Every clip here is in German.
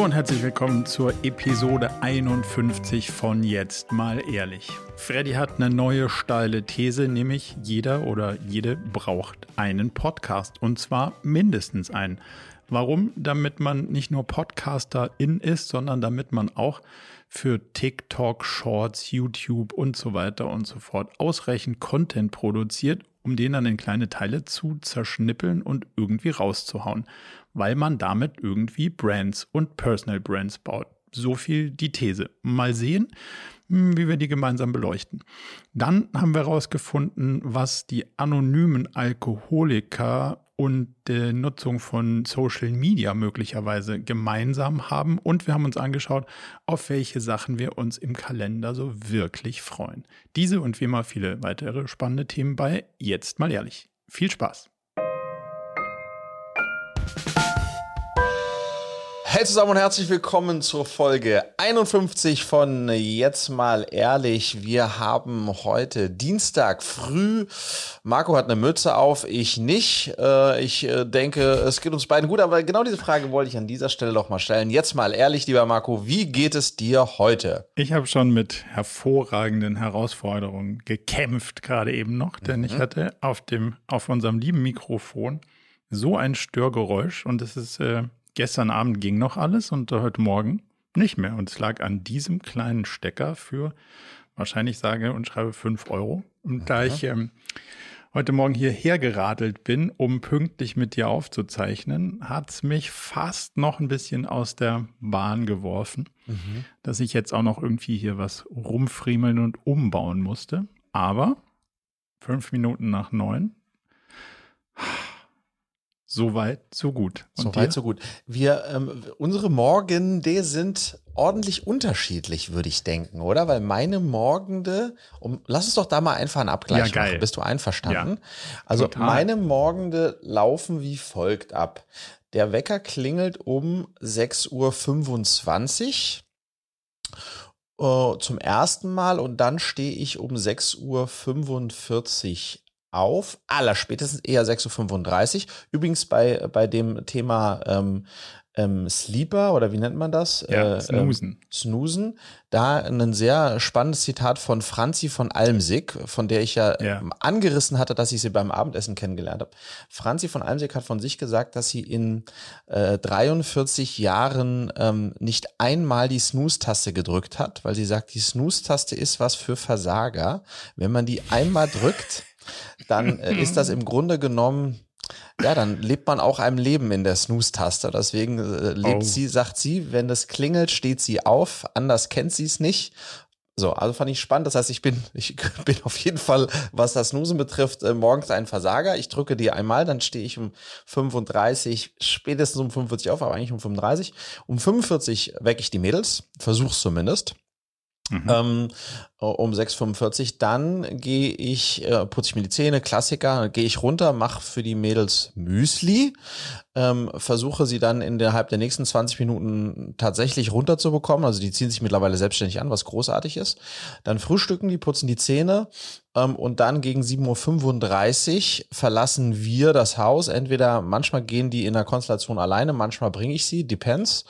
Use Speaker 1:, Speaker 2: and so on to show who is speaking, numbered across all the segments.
Speaker 1: Hallo und herzlich willkommen zur Episode 51 von Jetzt mal ehrlich. Freddy hat eine neue steile These, nämlich jeder oder jede braucht einen Podcast und zwar mindestens einen. Warum? Damit man nicht nur Podcaster in ist, sondern damit man auch für TikTok, Shorts, YouTube und so weiter und so fort ausreichend Content produziert, um den dann in kleine Teile zu zerschnippeln und irgendwie rauszuhauen, weil man damit irgendwie Brands und Personal Brands baut. So viel die These. Mal sehen, hm, wie wir die gemeinsam beleuchten. Dann haben wir herausgefunden, was die anonymen Alkoholiker und der Nutzung von Social Media möglicherweise gemeinsam haben. Und wir haben uns angeschaut, auf welche Sachen wir uns im Kalender so wirklich freuen. Diese und wie immer viele weitere spannende Themen bei Jetzt mal ehrlich. Viel Spaß!
Speaker 2: Hey zusammen und herzlich willkommen zur Folge 51 von Jetzt mal ehrlich. Wir haben heute Dienstag früh. Marco hat eine Mütze auf, ich nicht. Äh, ich äh, denke, es geht uns beiden gut, aber genau diese Frage wollte ich an dieser Stelle doch mal stellen. Jetzt mal ehrlich, lieber Marco, wie geht es dir heute?
Speaker 1: Ich habe schon mit hervorragenden Herausforderungen gekämpft, gerade eben noch, denn mhm. ich hatte auf dem, auf unserem lieben Mikrofon so ein Störgeräusch und es ist äh, gestern Abend ging noch alles und heute Morgen nicht mehr. Und es lag an diesem kleinen Stecker für wahrscheinlich sage und schreibe 5 Euro. Und da ich ähm, heute Morgen hierher geradelt bin, um pünktlich mit dir aufzuzeichnen, hat es mich fast noch ein bisschen aus der Bahn geworfen, mhm. dass ich jetzt auch noch irgendwie hier was rumfriemeln und umbauen musste. Aber fünf Minuten nach neun Soweit, so gut.
Speaker 2: Soweit, so gut. Wir, ähm, unsere Morgende sind ordentlich unterschiedlich, würde ich denken, oder? Weil meine Morgende, um, lass uns doch da mal einfach einen Abgleich ja, machen. Bist du einverstanden? Ja, also total. meine Morgende laufen wie folgt ab. Der Wecker klingelt um 6.25 Uhr äh, zum ersten Mal und dann stehe ich um 6.45 Uhr auf, aller spätestens eher 6.35 Uhr. Übrigens bei, bei dem Thema ähm, ähm, Sleeper oder wie nennt man das?
Speaker 1: Ja, äh, Snoosen.
Speaker 2: Ähm, Snoosen. Da ein sehr spannendes Zitat von Franzi von Almsig, von der ich ja, ja. Ähm, angerissen hatte, dass ich sie beim Abendessen kennengelernt habe. Franzi von Almsig hat von sich gesagt, dass sie in äh, 43 Jahren ähm, nicht einmal die Snooze-Taste gedrückt hat, weil sie sagt, die Snooze-Taste ist was für Versager. Wenn man die einmal drückt, dann äh, ist das im Grunde genommen ja, dann lebt man auch einem Leben in der Snooze-Taste. Deswegen äh, lebt oh. sie, sagt sie, wenn das klingelt, steht sie auf. Anders kennt sie es nicht. So, also fand ich spannend. Das heißt, ich bin, ich bin auf jeden Fall, was das Snoosen betrifft, äh, morgens ein Versager. Ich drücke die einmal, dann stehe ich um 35, spätestens um 45 auf, aber eigentlich um 35. Um 45 wecke ich die Mädels, versuch's zumindest. Mhm. Ähm, um 6.45 dann gehe ich, äh, putze ich mir die Zähne, Klassiker, gehe ich runter, mache für die Mädels Müsli, ähm, versuche sie dann innerhalb der nächsten 20 Minuten tatsächlich runterzubekommen. Also die ziehen sich mittlerweile selbstständig an, was großartig ist. Dann frühstücken die, putzen die Zähne ähm, und dann gegen 7.35 Uhr verlassen wir das Haus. Entweder manchmal gehen die in der Konstellation alleine, manchmal bringe ich sie, depends.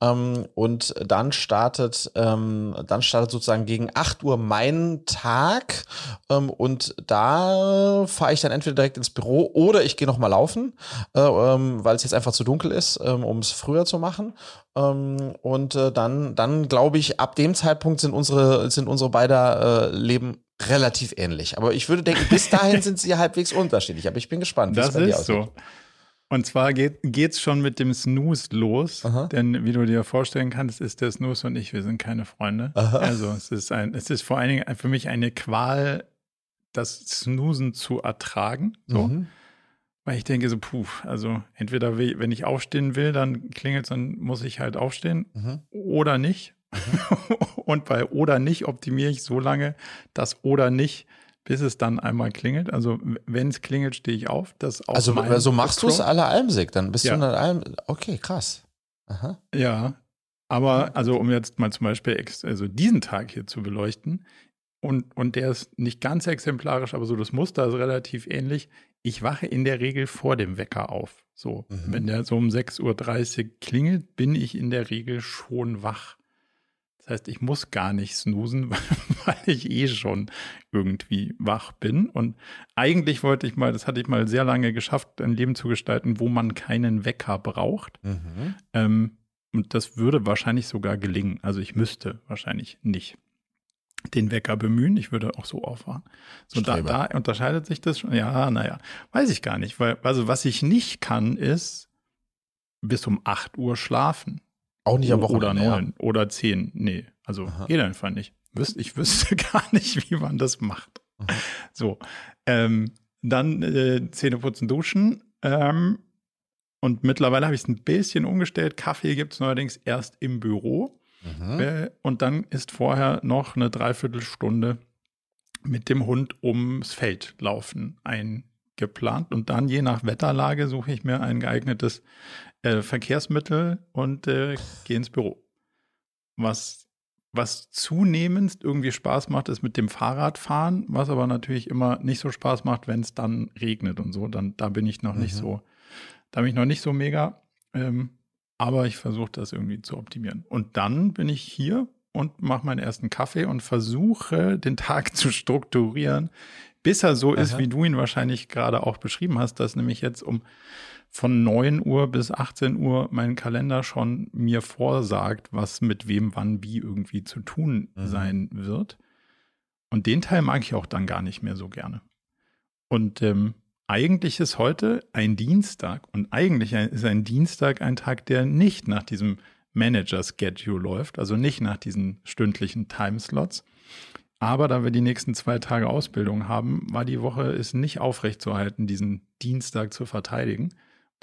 Speaker 2: Ähm, und dann startet, ähm, dann startet sozusagen gegen 8 Uhr mein Tag ähm, und da fahre ich dann entweder direkt ins Büro oder ich gehe noch mal laufen, äh, ähm, weil es jetzt einfach zu dunkel ist, ähm, um es früher zu machen. Ähm, und äh, dann, dann glaube ich, ab dem Zeitpunkt sind unsere, sind unsere beider äh, Leben relativ ähnlich. Aber ich würde denken, bis dahin sind sie halbwegs unterschiedlich. Aber ich bin gespannt.
Speaker 1: Das ist so. Und zwar geht es schon mit dem Snooze los, Aha. denn wie du dir vorstellen kannst, ist der Snooze und ich, wir sind keine Freunde. Aha. Also es ist ein, es ist vor allen Dingen für mich eine Qual, das Snoosen zu ertragen. So. Mhm. Weil ich denke so, puh, also entweder wenn ich aufstehen will, dann klingelt es, dann muss ich halt aufstehen mhm. oder nicht. Mhm. und bei oder nicht optimiere ich so lange, dass oder nicht bis es dann einmal klingelt. Also wenn es klingelt, stehe ich auf. Das
Speaker 2: also so also machst du es alle Almsig, dann bist ja. du dann Alm. Okay, krass.
Speaker 1: Aha. Ja, aber also um jetzt mal zum Beispiel also diesen Tag hier zu beleuchten und, und der ist nicht ganz exemplarisch, aber so das Muster ist relativ ähnlich. Ich wache in der Regel vor dem Wecker auf. So, mhm. wenn der so um 6.30 Uhr klingelt, bin ich in der Regel schon wach. Das heißt, ich muss gar nicht snoosen, weil ich eh schon irgendwie wach bin. Und eigentlich wollte ich mal, das hatte ich mal sehr lange geschafft, ein Leben zu gestalten, wo man keinen Wecker braucht. Mhm. Ähm, und das würde wahrscheinlich sogar gelingen. Also ich müsste wahrscheinlich nicht den Wecker bemühen. Ich würde auch so aufwachen. So, da, da unterscheidet sich das schon. Ja, naja, weiß ich gar nicht. Weil, also was ich nicht kann, ist bis um 8 Uhr schlafen.
Speaker 2: Auch nicht am Wochenende.
Speaker 1: Oder neun ja. oder zehn. Nee, also Aha. geht einfach nicht. Ich wüsste gar nicht, wie man das macht. Aha. So. Ähm, dann äh, Zähne putzen, duschen. Ähm, und mittlerweile habe ich es ein bisschen umgestellt. Kaffee gibt es neuerdings erst im Büro. Mhm. Äh, und dann ist vorher noch eine Dreiviertelstunde mit dem Hund ums Feld laufen eingeplant. Und dann je nach Wetterlage suche ich mir ein geeignetes äh, Verkehrsmittel und äh, gehe ins Büro. Was, was zunehmend irgendwie Spaß macht, ist mit dem Fahrradfahren, was aber natürlich immer nicht so Spaß macht, wenn es dann regnet und so. Dann, da bin ich noch mhm. nicht so, da bin ich noch nicht so mega. Ähm, aber ich versuche das irgendwie zu optimieren. Und dann bin ich hier und mache meinen ersten Kaffee und versuche den Tag zu strukturieren, bis er so Aha. ist, wie du ihn wahrscheinlich gerade auch beschrieben hast, dass nämlich jetzt um von 9 Uhr bis 18 Uhr mein Kalender schon mir vorsagt, was mit wem wann wie irgendwie zu tun mhm. sein wird. Und den Teil mag ich auch dann gar nicht mehr so gerne. Und ähm, eigentlich ist heute ein Dienstag und eigentlich ist ein Dienstag ein Tag, der nicht nach diesem Manager-Schedule läuft, also nicht nach diesen stündlichen Timeslots. Aber da wir die nächsten zwei Tage Ausbildung haben, war die Woche ist nicht aufrechtzuerhalten, diesen Dienstag zu verteidigen.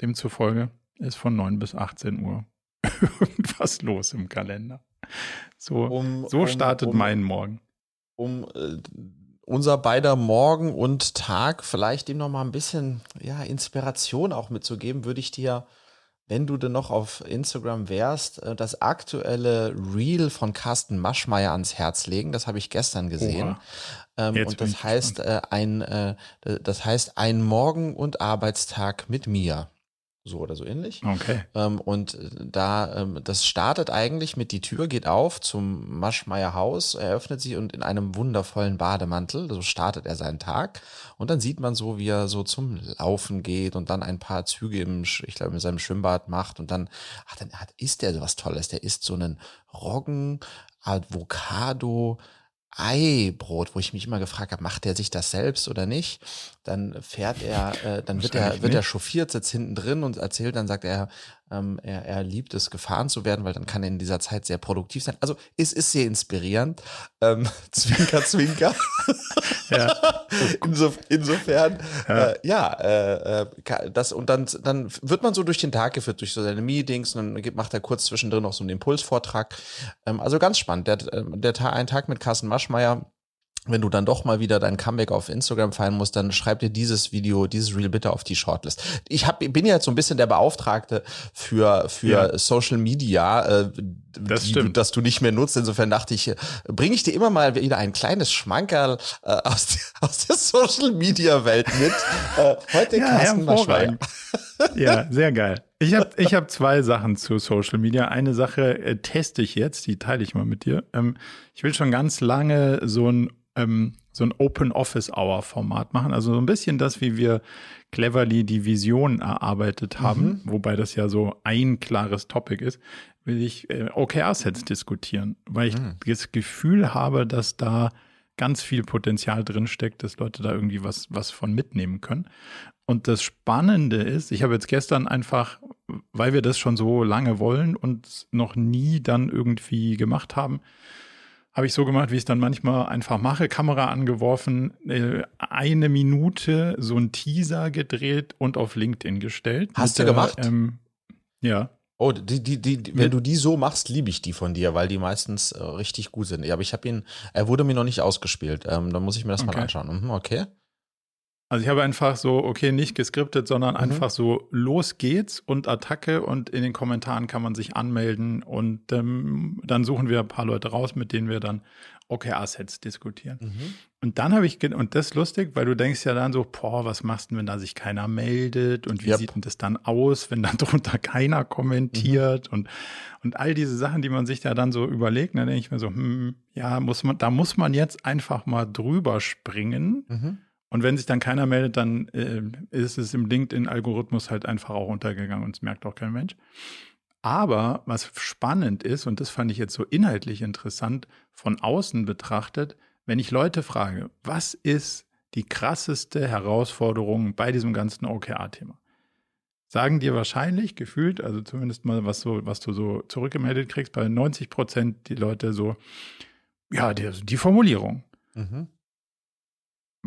Speaker 1: Demzufolge ist von 9 bis 18 Uhr irgendwas los im Kalender. So, um, so startet um, mein Morgen.
Speaker 2: Um äh, unser beider Morgen und Tag vielleicht ihm noch mal ein bisschen ja, Inspiration auch mitzugeben, würde ich dir, wenn du denn noch auf Instagram wärst, äh, das aktuelle Reel von Carsten Maschmeyer ans Herz legen. Das habe ich gestern gesehen. Ähm, und das heißt, äh, ein, äh, das heißt ein Morgen und Arbeitstag mit mir so oder so ähnlich.
Speaker 1: Okay.
Speaker 2: Ähm, und äh, da, ähm, das startet eigentlich mit die Tür geht auf zum Maschmeyer Haus, eröffnet sich und in einem wundervollen Bademantel, so startet er seinen Tag. Und dann sieht man so, wie er so zum Laufen geht und dann ein paar Züge im, ich glaube, in seinem Schwimmbad macht und dann, ach, dann hat, isst er so was Tolles. Der isst so einen Roggen, Avocado, Eibrot, wo ich mich immer gefragt habe, macht er sich das selbst oder nicht? Dann fährt er, äh, dann wird er, wird er chauffiert, sitzt hinten drin und erzählt, dann sagt er, ähm, er, er liebt es, gefahren zu werden, weil dann kann er in dieser Zeit sehr produktiv sein. Also es ist sehr inspirierend. Ähm, zwinker, zwinker. ja. Inso, insofern, ja, äh, ja äh, äh das und dann, dann wird man so durch den Tag geführt, durch so seine Meetings und dann macht er kurz zwischendrin noch so einen Impulsvortrag. Ähm, also ganz spannend. Der, äh, der ein Tag mit Carsten Maschmeyer wenn du dann doch mal wieder dein Comeback auf Instagram feiern musst, dann schreib dir dieses Video, dieses Reel bitte auf die Shortlist. Ich hab, bin ja jetzt so ein bisschen der Beauftragte für, für ja. Social Media, äh, das die, stimmt. dass du nicht mehr nutzt. Insofern dachte ich, bringe ich dir immer mal wieder ein kleines Schmankerl äh, aus, der, aus der Social Media Welt mit. Äh, heute ja, Carsten Maschmeyer.
Speaker 1: Ja, sehr geil. Ich habe ich hab zwei Sachen zu Social Media. Eine Sache äh, teste ich jetzt, die teile ich mal mit dir. Ähm, ich will schon ganz lange so ein ähm, so ein Open Office Hour Format machen. Also so ein bisschen das, wie wir cleverly die Vision erarbeitet haben, mhm. wobei das ja so ein klares Topic ist, will ich äh, OKR-Sets diskutieren, weil ich mhm. das Gefühl habe, dass da ganz viel Potenzial drin steckt, dass Leute da irgendwie was, was von mitnehmen können. Und das Spannende ist, ich habe jetzt gestern einfach, weil wir das schon so lange wollen und noch nie dann irgendwie gemacht haben, habe ich so gemacht, wie ich es dann manchmal einfach mache, Kamera angeworfen, äh, eine Minute so ein Teaser gedreht und auf LinkedIn gestellt.
Speaker 2: Hast du der, gemacht?
Speaker 1: Ähm, ja.
Speaker 2: Oh, die, die, die, wenn du die so machst, liebe ich die von dir, weil die meistens äh, richtig gut sind. Ja, aber ich habe ihn, er wurde mir noch nicht ausgespielt. Ähm, dann muss ich mir das okay. mal anschauen. Mhm, okay.
Speaker 1: Also ich habe einfach so, okay, nicht geskriptet, sondern mhm. einfach so, los geht's und Attacke und in den Kommentaren kann man sich anmelden und ähm, dann suchen wir ein paar Leute raus, mit denen wir dann OKR-Sets diskutieren. Mhm. Und dann habe ich, und das ist lustig, weil du denkst ja dann so, boah, was machst du, wenn da sich keiner meldet und wie yep. sieht denn das dann aus, wenn dann drunter keiner kommentiert mhm. und, und all diese Sachen, die man sich da dann so überlegt, dann denke ich mir so, hm, ja, muss man, da muss man jetzt einfach mal drüber springen. Und wenn sich dann keiner meldet, dann äh, ist es im LinkedIn-Algorithmus halt einfach auch untergegangen und es merkt auch kein Mensch. Aber was spannend ist, und das fand ich jetzt so inhaltlich interessant, von außen betrachtet, wenn ich Leute frage, was ist die krasseste Herausforderung bei diesem ganzen OKR-Thema? Sagen dir wahrscheinlich gefühlt, also zumindest mal was so, was du so zurückgemeldet kriegst, bei 90 Prozent die Leute so, ja, die, die Formulierung. Mhm.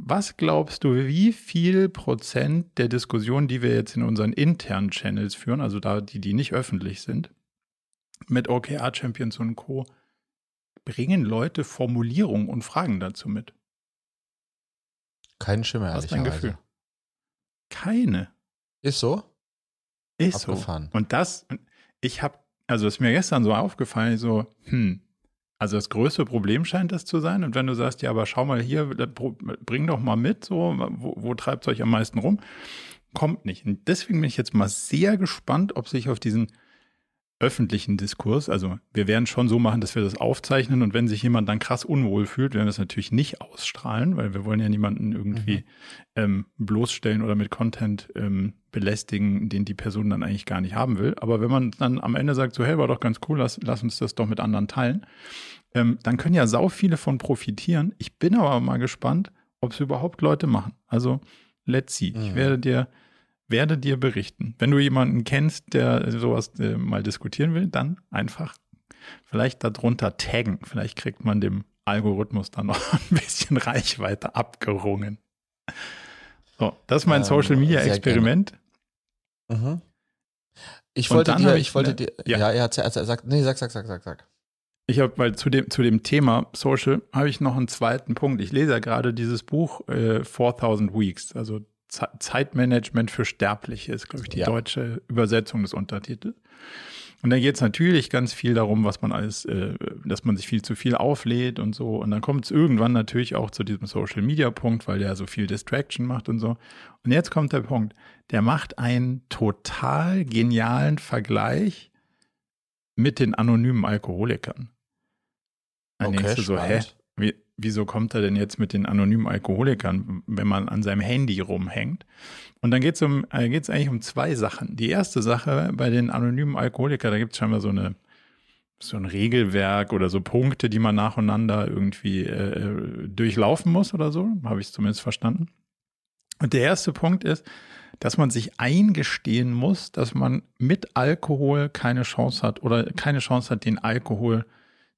Speaker 1: Was glaubst du, wie viel Prozent der Diskussionen, die wir jetzt in unseren internen Channels führen, also da die, die nicht öffentlich sind, mit OKR Champions und Co., bringen Leute Formulierungen und Fragen dazu mit?
Speaker 2: Kein Schimmer,
Speaker 1: Was ist dein Gefühl? Keine.
Speaker 2: Ist so?
Speaker 1: Ist Abgefahren. so. Und das, ich habe, also ist mir gestern so aufgefallen, so, hm, also das größte Problem scheint das zu sein. Und wenn du sagst, ja, aber schau mal hier, bring doch mal mit, so, wo, wo treibt es euch am meisten rum? Kommt nicht. Und deswegen bin ich jetzt mal sehr gespannt, ob sich auf diesen öffentlichen Diskurs, also wir werden schon so machen, dass wir das aufzeichnen und wenn sich jemand dann krass unwohl fühlt, werden wir es natürlich nicht ausstrahlen, weil wir wollen ja niemanden irgendwie mhm. ähm, bloßstellen oder mit Content ähm, belästigen, den die Person dann eigentlich gar nicht haben will. Aber wenn man dann am Ende sagt, so hey, war doch ganz cool, lass, lass uns das doch mit anderen teilen, ähm, dann können ja sau viele von profitieren. Ich bin aber mal gespannt, ob es überhaupt Leute machen. Also let's see. Mhm. Ich werde dir werde dir berichten. Wenn du jemanden kennst, der sowas äh, mal diskutieren will, dann einfach vielleicht darunter taggen. Vielleicht kriegt man dem Algorithmus dann noch ein bisschen Reichweite abgerungen. So, das ist mein ähm, Social Media Experiment.
Speaker 2: Mhm. Ich wollte dir, ich, ich, wollte dir, ja, ja, er hat sagt, nee, sag, sag, sag, sag, sag.
Speaker 1: Ich habe, weil zu dem, zu dem Thema Social habe ich noch einen zweiten Punkt. Ich lese ja gerade dieses Buch äh, 4000 Weeks, also Zeitmanagement für Sterbliche ist, glaube ich, die ja. deutsche Übersetzung des Untertitels. Und da geht es natürlich ganz viel darum, was man alles, äh, dass man sich viel zu viel auflädt und so. Und dann kommt es irgendwann natürlich auch zu diesem Social Media Punkt, weil der so viel Distraction macht und so. Und jetzt kommt der Punkt, der macht einen total genialen Vergleich mit den anonymen Alkoholikern. Dann okay, denkst du so, spannend. hä? Wie, wieso kommt er denn jetzt mit den anonymen Alkoholikern, wenn man an seinem Handy rumhängt? Und dann geht es um, äh, geht's eigentlich um zwei Sachen. Die erste Sache bei den anonymen Alkoholikern, da gibt es scheinbar so eine so ein Regelwerk oder so Punkte, die man nacheinander irgendwie äh, durchlaufen muss oder so, habe ich zumindest verstanden. Und der erste Punkt ist, dass man sich eingestehen muss, dass man mit Alkohol keine Chance hat oder keine Chance hat, den Alkohol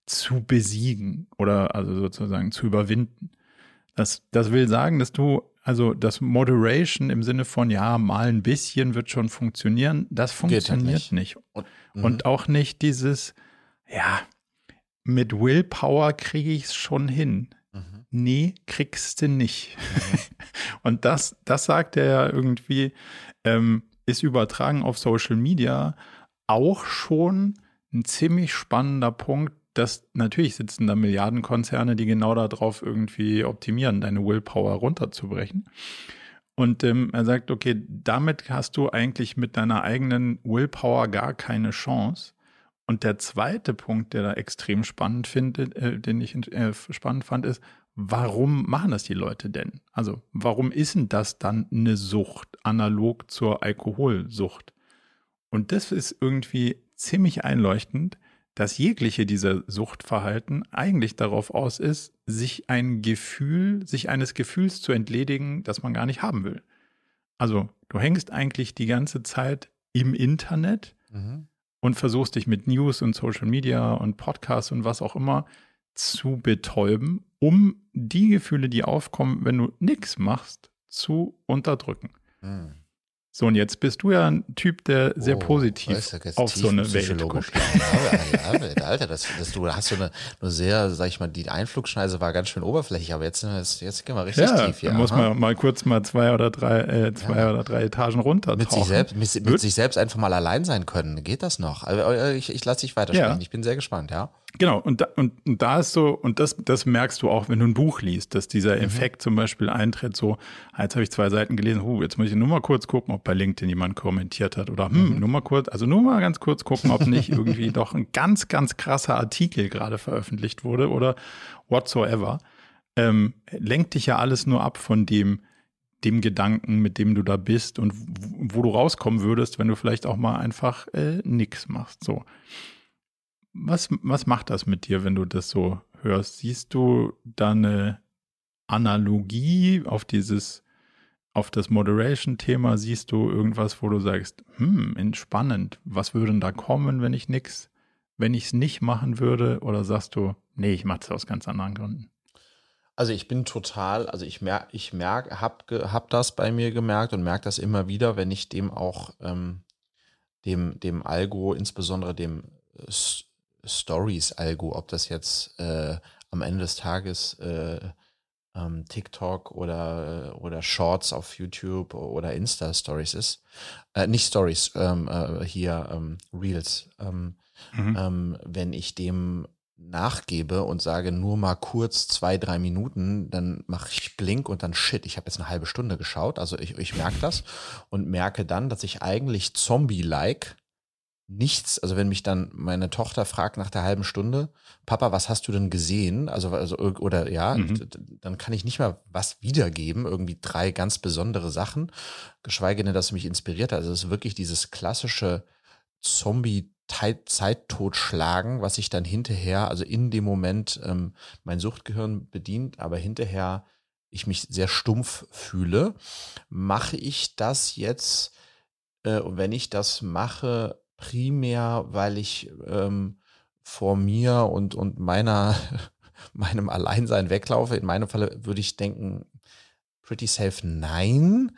Speaker 1: zu besiegen oder also sozusagen zu überwinden. Das, das will sagen, dass du, also das Moderation im Sinne von, ja, mal ein bisschen wird schon funktionieren, das funktioniert halt nicht. nicht. Und, und, auch nicht dieses, ja, mit Willpower kriege ich es schon hin. Mhm. Nee, kriegst du nicht. Mhm. und das, das sagt er ja irgendwie, ähm, ist übertragen auf Social Media auch schon ein ziemlich spannender Punkt, dass natürlich sitzen da Milliardenkonzerne, die genau darauf irgendwie optimieren, deine Willpower runterzubrechen. Und ähm, er sagt, okay, damit hast du eigentlich mit deiner eigenen Willpower gar keine Chance. Und der zweite Punkt, der da extrem spannend findet, äh, den ich äh, spannend fand, ist, warum machen das die Leute denn? Also, warum ist denn das dann eine Sucht, analog zur Alkoholsucht? Und das ist irgendwie ziemlich einleuchtend, dass jegliche dieser Suchtverhalten eigentlich darauf aus ist, sich ein Gefühl, sich eines Gefühls zu entledigen, das man gar nicht haben will. Also du hängst eigentlich die ganze Zeit im Internet mhm. und versuchst dich mit News und Social Media und Podcasts und was auch immer zu betäuben, um die Gefühle, die aufkommen, wenn du nichts machst, zu unterdrücken. Mhm. So, und jetzt bist du ja ein Typ, der sehr oh, positiv weißt du, auf so eine Welt guckt.
Speaker 2: Ja, Alter, das, das, du hast so eine, eine sehr, sag ich mal, die Einflugschneise war ganz schön oberflächlich, aber jetzt, jetzt gehen wir richtig ja, tief.
Speaker 1: Da muss man mal kurz mal zwei oder drei, äh, zwei ja. oder drei Etagen runter.
Speaker 2: Mit sich selbst, mit, mit sich selbst einfach mal allein sein können. Geht das noch? Ich, ich lasse dich weitersprechen. Ja. Ich bin sehr gespannt, ja.
Speaker 1: Genau, und da, und, und da ist so, und das, das merkst du auch, wenn du ein Buch liest, dass dieser mhm. Effekt zum Beispiel eintritt, so, ah, jetzt habe ich zwei Seiten gelesen, huh, jetzt muss ich nur mal kurz gucken, ob bei LinkedIn jemand kommentiert hat oder hm, mhm. nur mal kurz, also nur mal ganz kurz gucken, ob nicht irgendwie doch ein ganz, ganz krasser Artikel gerade veröffentlicht wurde oder whatsoever. Ähm, lenkt dich ja alles nur ab von dem, dem Gedanken, mit dem du da bist und wo du rauskommen würdest, wenn du vielleicht auch mal einfach äh, nix machst. So. Was, was macht das mit dir, wenn du das so hörst? Siehst du da eine Analogie auf dieses, auf das Moderation-Thema? Siehst du irgendwas, wo du sagst, hm, entspannend, was würde denn da kommen, wenn ich nix, wenn ich es nicht machen würde? Oder sagst du, nee, ich mache es aus ganz anderen Gründen?
Speaker 2: Also ich bin total, also ich merke, ich merke, hab, hab das bei mir gemerkt und merke das immer wieder, wenn ich dem auch ähm, dem, dem Algo, insbesondere dem Stories-Algo, ob das jetzt äh, am Ende des Tages äh, ähm, TikTok oder, oder Shorts auf YouTube oder Insta-Stories ist. Äh, nicht Stories, ähm, äh, hier ähm, Reels. Ähm, mhm. Ähm, wenn ich dem nachgebe und sage nur mal kurz zwei, drei Minuten, dann mache ich Blink und dann shit, ich habe jetzt eine halbe Stunde geschaut. Also ich, ich merke das und merke dann, dass ich eigentlich Zombie-like nichts, also wenn mich dann meine Tochter fragt nach der halben Stunde, Papa, was hast du denn gesehen? Also, also oder ja, mhm. dann kann ich nicht mal was wiedergeben, irgendwie drei ganz besondere Sachen, geschweige denn, dass es mich inspiriert hat. Also es ist wirklich dieses klassische Zombie Zeit totschlagen, was sich dann hinterher, also in dem Moment ähm, mein Suchtgehirn bedient, aber hinterher ich mich sehr stumpf fühle, mache ich das jetzt, äh, wenn ich das mache, primär, weil ich ähm, vor mir und, und meiner, meinem Alleinsein weglaufe. In meinem Falle würde ich denken, pretty safe nein.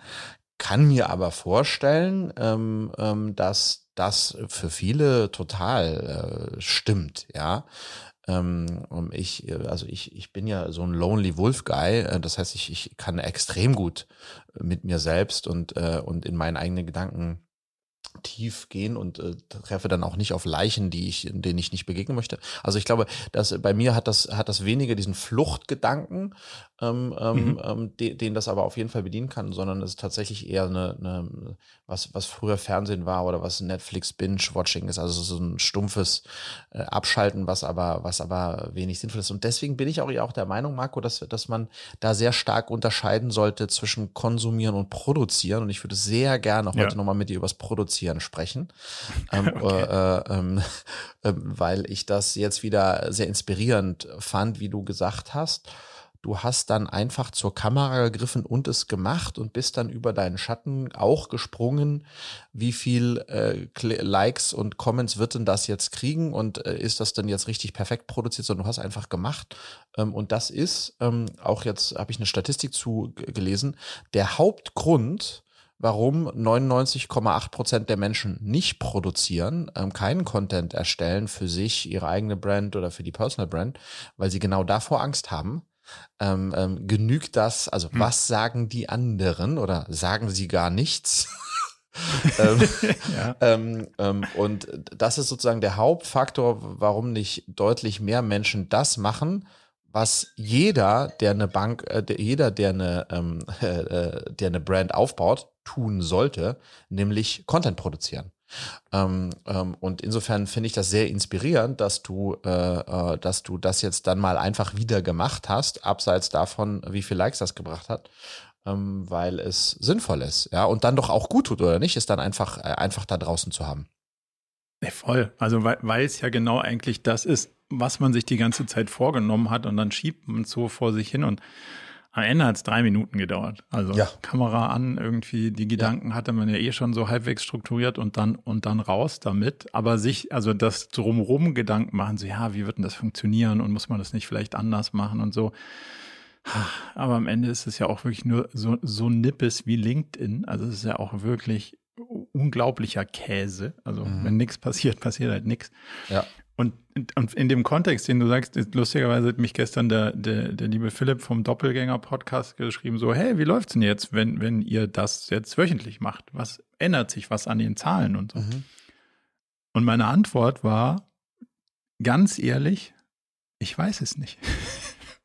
Speaker 2: Kann mir aber vorstellen, ähm, ähm, dass das für viele total äh, stimmt, ja. Ähm, ich, also ich, ich bin ja so ein Lonely Wolf Guy, äh, das heißt, ich, ich kann extrem gut mit mir selbst und, äh, und in meinen eigenen Gedanken tief gehen und äh, treffe dann auch nicht auf Leichen, die ich, denen ich nicht begegnen möchte. Also ich glaube, dass bei mir hat das hat das weniger diesen Fluchtgedanken, ähm, ähm, mhm. ähm, de, den das aber auf jeden Fall bedienen kann, sondern es ist tatsächlich eher eine, eine was was früher Fernsehen war oder was Netflix Binge Watching ist, also so ein stumpfes äh, Abschalten, was aber was aber wenig sinnvoll ist. Und deswegen bin ich auch auch der Meinung, Marco, dass dass man da sehr stark unterscheiden sollte zwischen konsumieren und produzieren. Und ich würde sehr gerne heute ja. nochmal mit dir über das Produzieren sprechen, ähm, okay. äh, ähm, äh, weil ich das jetzt wieder sehr inspirierend fand, wie du gesagt hast. Du hast dann einfach zur Kamera gegriffen und es gemacht und bist dann über deinen Schatten auch gesprungen. Wie viel äh, Likes und Comments wird denn das jetzt kriegen und äh, ist das denn jetzt richtig perfekt produziert, sondern du hast einfach gemacht. Ähm, und das ist, ähm, auch jetzt habe ich eine Statistik zu gelesen, der Hauptgrund, warum 99,8 Prozent der Menschen nicht produzieren, ähm, keinen Content erstellen für sich, ihre eigene Brand oder für die Personal Brand, weil sie genau davor Angst haben. Ähm, ähm, genügt das, also hm. was sagen die anderen oder sagen sie gar nichts? ähm, ja. ähm, ähm, und das ist sozusagen der Hauptfaktor, warum nicht deutlich mehr Menschen das machen, was jeder, der eine Bank, äh, der, jeder, der eine, ähm, äh, der eine Brand aufbaut, tun sollte, nämlich Content produzieren. Ähm, ähm, und insofern finde ich das sehr inspirierend, dass du, äh, äh, dass du das jetzt dann mal einfach wieder gemacht hast, abseits davon, wie viel Likes das gebracht hat, ähm, weil es sinnvoll ist, ja, und dann doch auch gut tut oder nicht, ist dann einfach, äh, einfach da draußen zu haben.
Speaker 1: Ja, voll. Also weil, weil es ja genau eigentlich das ist, was man sich die ganze Zeit vorgenommen hat und dann schiebt man es so vor sich hin und am Ende hat es drei Minuten gedauert. Also ja. Kamera an, irgendwie die Gedanken ja. hatte man ja eh schon so halbwegs strukturiert und dann und dann raus damit. Aber sich, also das drumherum Gedanken machen, so ja, wie wird denn das funktionieren und muss man das nicht vielleicht anders machen und so. Aber am Ende ist es ja auch wirklich nur so, so nippes wie LinkedIn. Also es ist ja auch wirklich unglaublicher Käse. Also mhm. wenn nichts passiert, passiert halt nichts. Ja. Und, und in dem Kontext, den du sagst, lustigerweise hat mich gestern der, der, der liebe Philipp vom Doppelgänger-Podcast geschrieben, so, hey, wie läuft's denn jetzt, wenn, wenn ihr das jetzt wöchentlich macht? Was ändert sich was an den Zahlen und so? Mhm. Und meine Antwort war ganz ehrlich, ich weiß es nicht.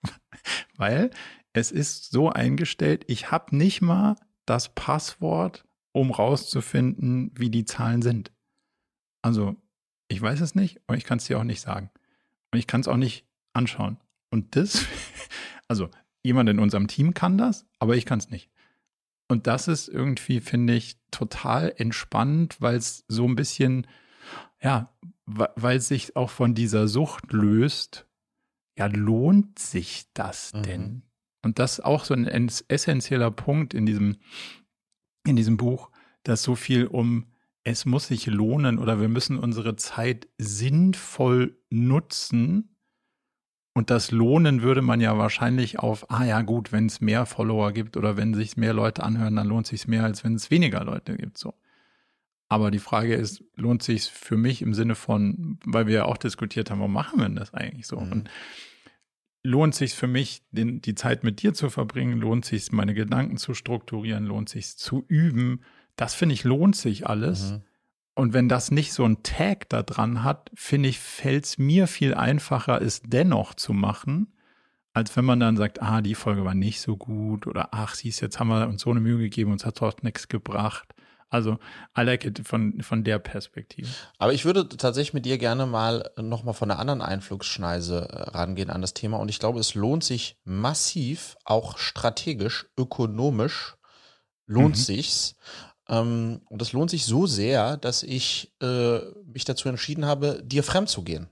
Speaker 1: Weil es ist so eingestellt, ich habe nicht mal das Passwort, um rauszufinden, wie die Zahlen sind. Also, ich weiß es nicht und ich kann es dir auch nicht sagen. Und ich kann es auch nicht anschauen. Und das, also jemand in unserem Team kann das, aber ich kann es nicht. Und das ist irgendwie, finde ich, total entspannt, weil es so ein bisschen, ja, weil es sich auch von dieser Sucht löst. Ja, lohnt sich das mhm. denn? Und das ist auch so ein essentieller Punkt in diesem, in diesem Buch, dass so viel um es muss sich lohnen oder wir müssen unsere Zeit sinnvoll nutzen und das Lohnen würde man ja wahrscheinlich auf, ah ja gut, wenn es mehr Follower gibt oder wenn sich mehr Leute anhören, dann lohnt sich mehr, als wenn es weniger Leute gibt. So. Aber die Frage ist, lohnt sich für mich im Sinne von, weil wir ja auch diskutiert haben, warum machen wir denn das eigentlich so? Mhm. Und lohnt sich für mich, den, die Zeit mit dir zu verbringen, lohnt sich meine Gedanken zu strukturieren, lohnt sich zu üben. Das finde ich lohnt sich alles. Mhm. Und wenn das nicht so ein Tag da dran hat, finde ich, fällt es mir viel einfacher, es dennoch zu machen, als wenn man dann sagt, ah, die Folge war nicht so gut oder ach, siehst, jetzt haben wir uns so eine Mühe gegeben, uns hat dort nichts gebracht. Also, I like it von, von der Perspektive.
Speaker 2: Aber ich würde tatsächlich mit dir gerne mal nochmal von einer anderen Einflugsschneise äh, rangehen an das Thema. Und ich glaube, es lohnt sich massiv, auch strategisch, ökonomisch, lohnt mhm. sich's, ähm, und das lohnt sich so sehr, dass ich äh, mich dazu entschieden habe, dir fremd zu gehen.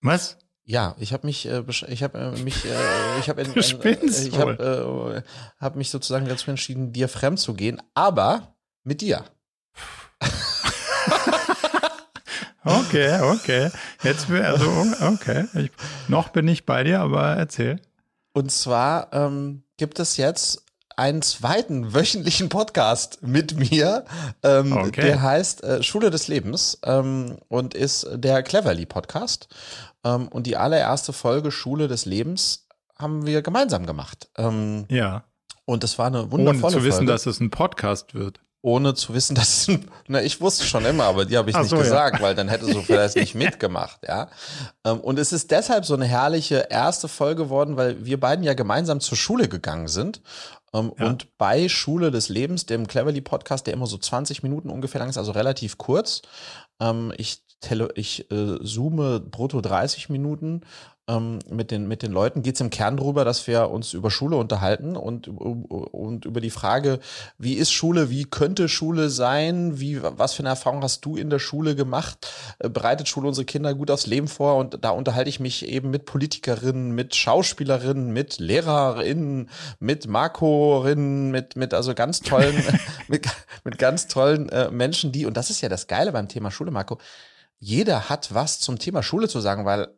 Speaker 1: Was?
Speaker 2: Ja, ich habe mich, äh, ich habe äh, mich, äh, ich habe, äh, ich habe, äh, habe mich sozusagen dazu entschieden, dir fremd zu gehen, aber mit dir.
Speaker 1: okay, okay. Jetzt also okay. Ich, noch bin ich bei dir, aber erzähl.
Speaker 2: Und zwar ähm, gibt es jetzt einen zweiten wöchentlichen Podcast mit mir. Ähm, okay. Der heißt äh, Schule des Lebens ähm, und ist der Cleverly Podcast. Ähm, und die allererste Folge Schule des Lebens haben wir gemeinsam gemacht.
Speaker 1: Ähm, ja.
Speaker 2: Und das war eine wundervolle
Speaker 1: Ohne zu wissen,
Speaker 2: Folge.
Speaker 1: dass es ein Podcast wird
Speaker 2: ohne zu wissen, dass es na, ich wusste schon immer, aber die habe ich Ach nicht so, gesagt, ja. weil dann hätte so vielleicht nicht mitgemacht, ja. Ähm, und es ist deshalb so eine herrliche erste Folge geworden, weil wir beiden ja gemeinsam zur Schule gegangen sind ähm, ja. Und bei Schule des Lebens, dem Cleverly Podcast, der immer so 20 Minuten ungefähr lang ist, also relativ kurz, ähm, ich, tele, ich äh, zoome brutto 30 Minuten ähm, mit, den, mit den Leuten geht es im Kern darüber, dass wir uns über Schule unterhalten und, und über die Frage, wie ist Schule, wie könnte Schule sein, wie, was für eine Erfahrung hast du in der Schule gemacht, äh, bereitet Schule unsere Kinder gut aufs Leben vor? Und da unterhalte ich mich eben mit Politikerinnen, mit Schauspielerinnen, mit Lehrerinnen, mit Markorinnen, mit, mit also ganz tollen, mit, mit ganz tollen äh, Menschen, die, und das ist ja das Geile beim Thema Schule, Marco, jeder hat was zum Thema Schule zu sagen, weil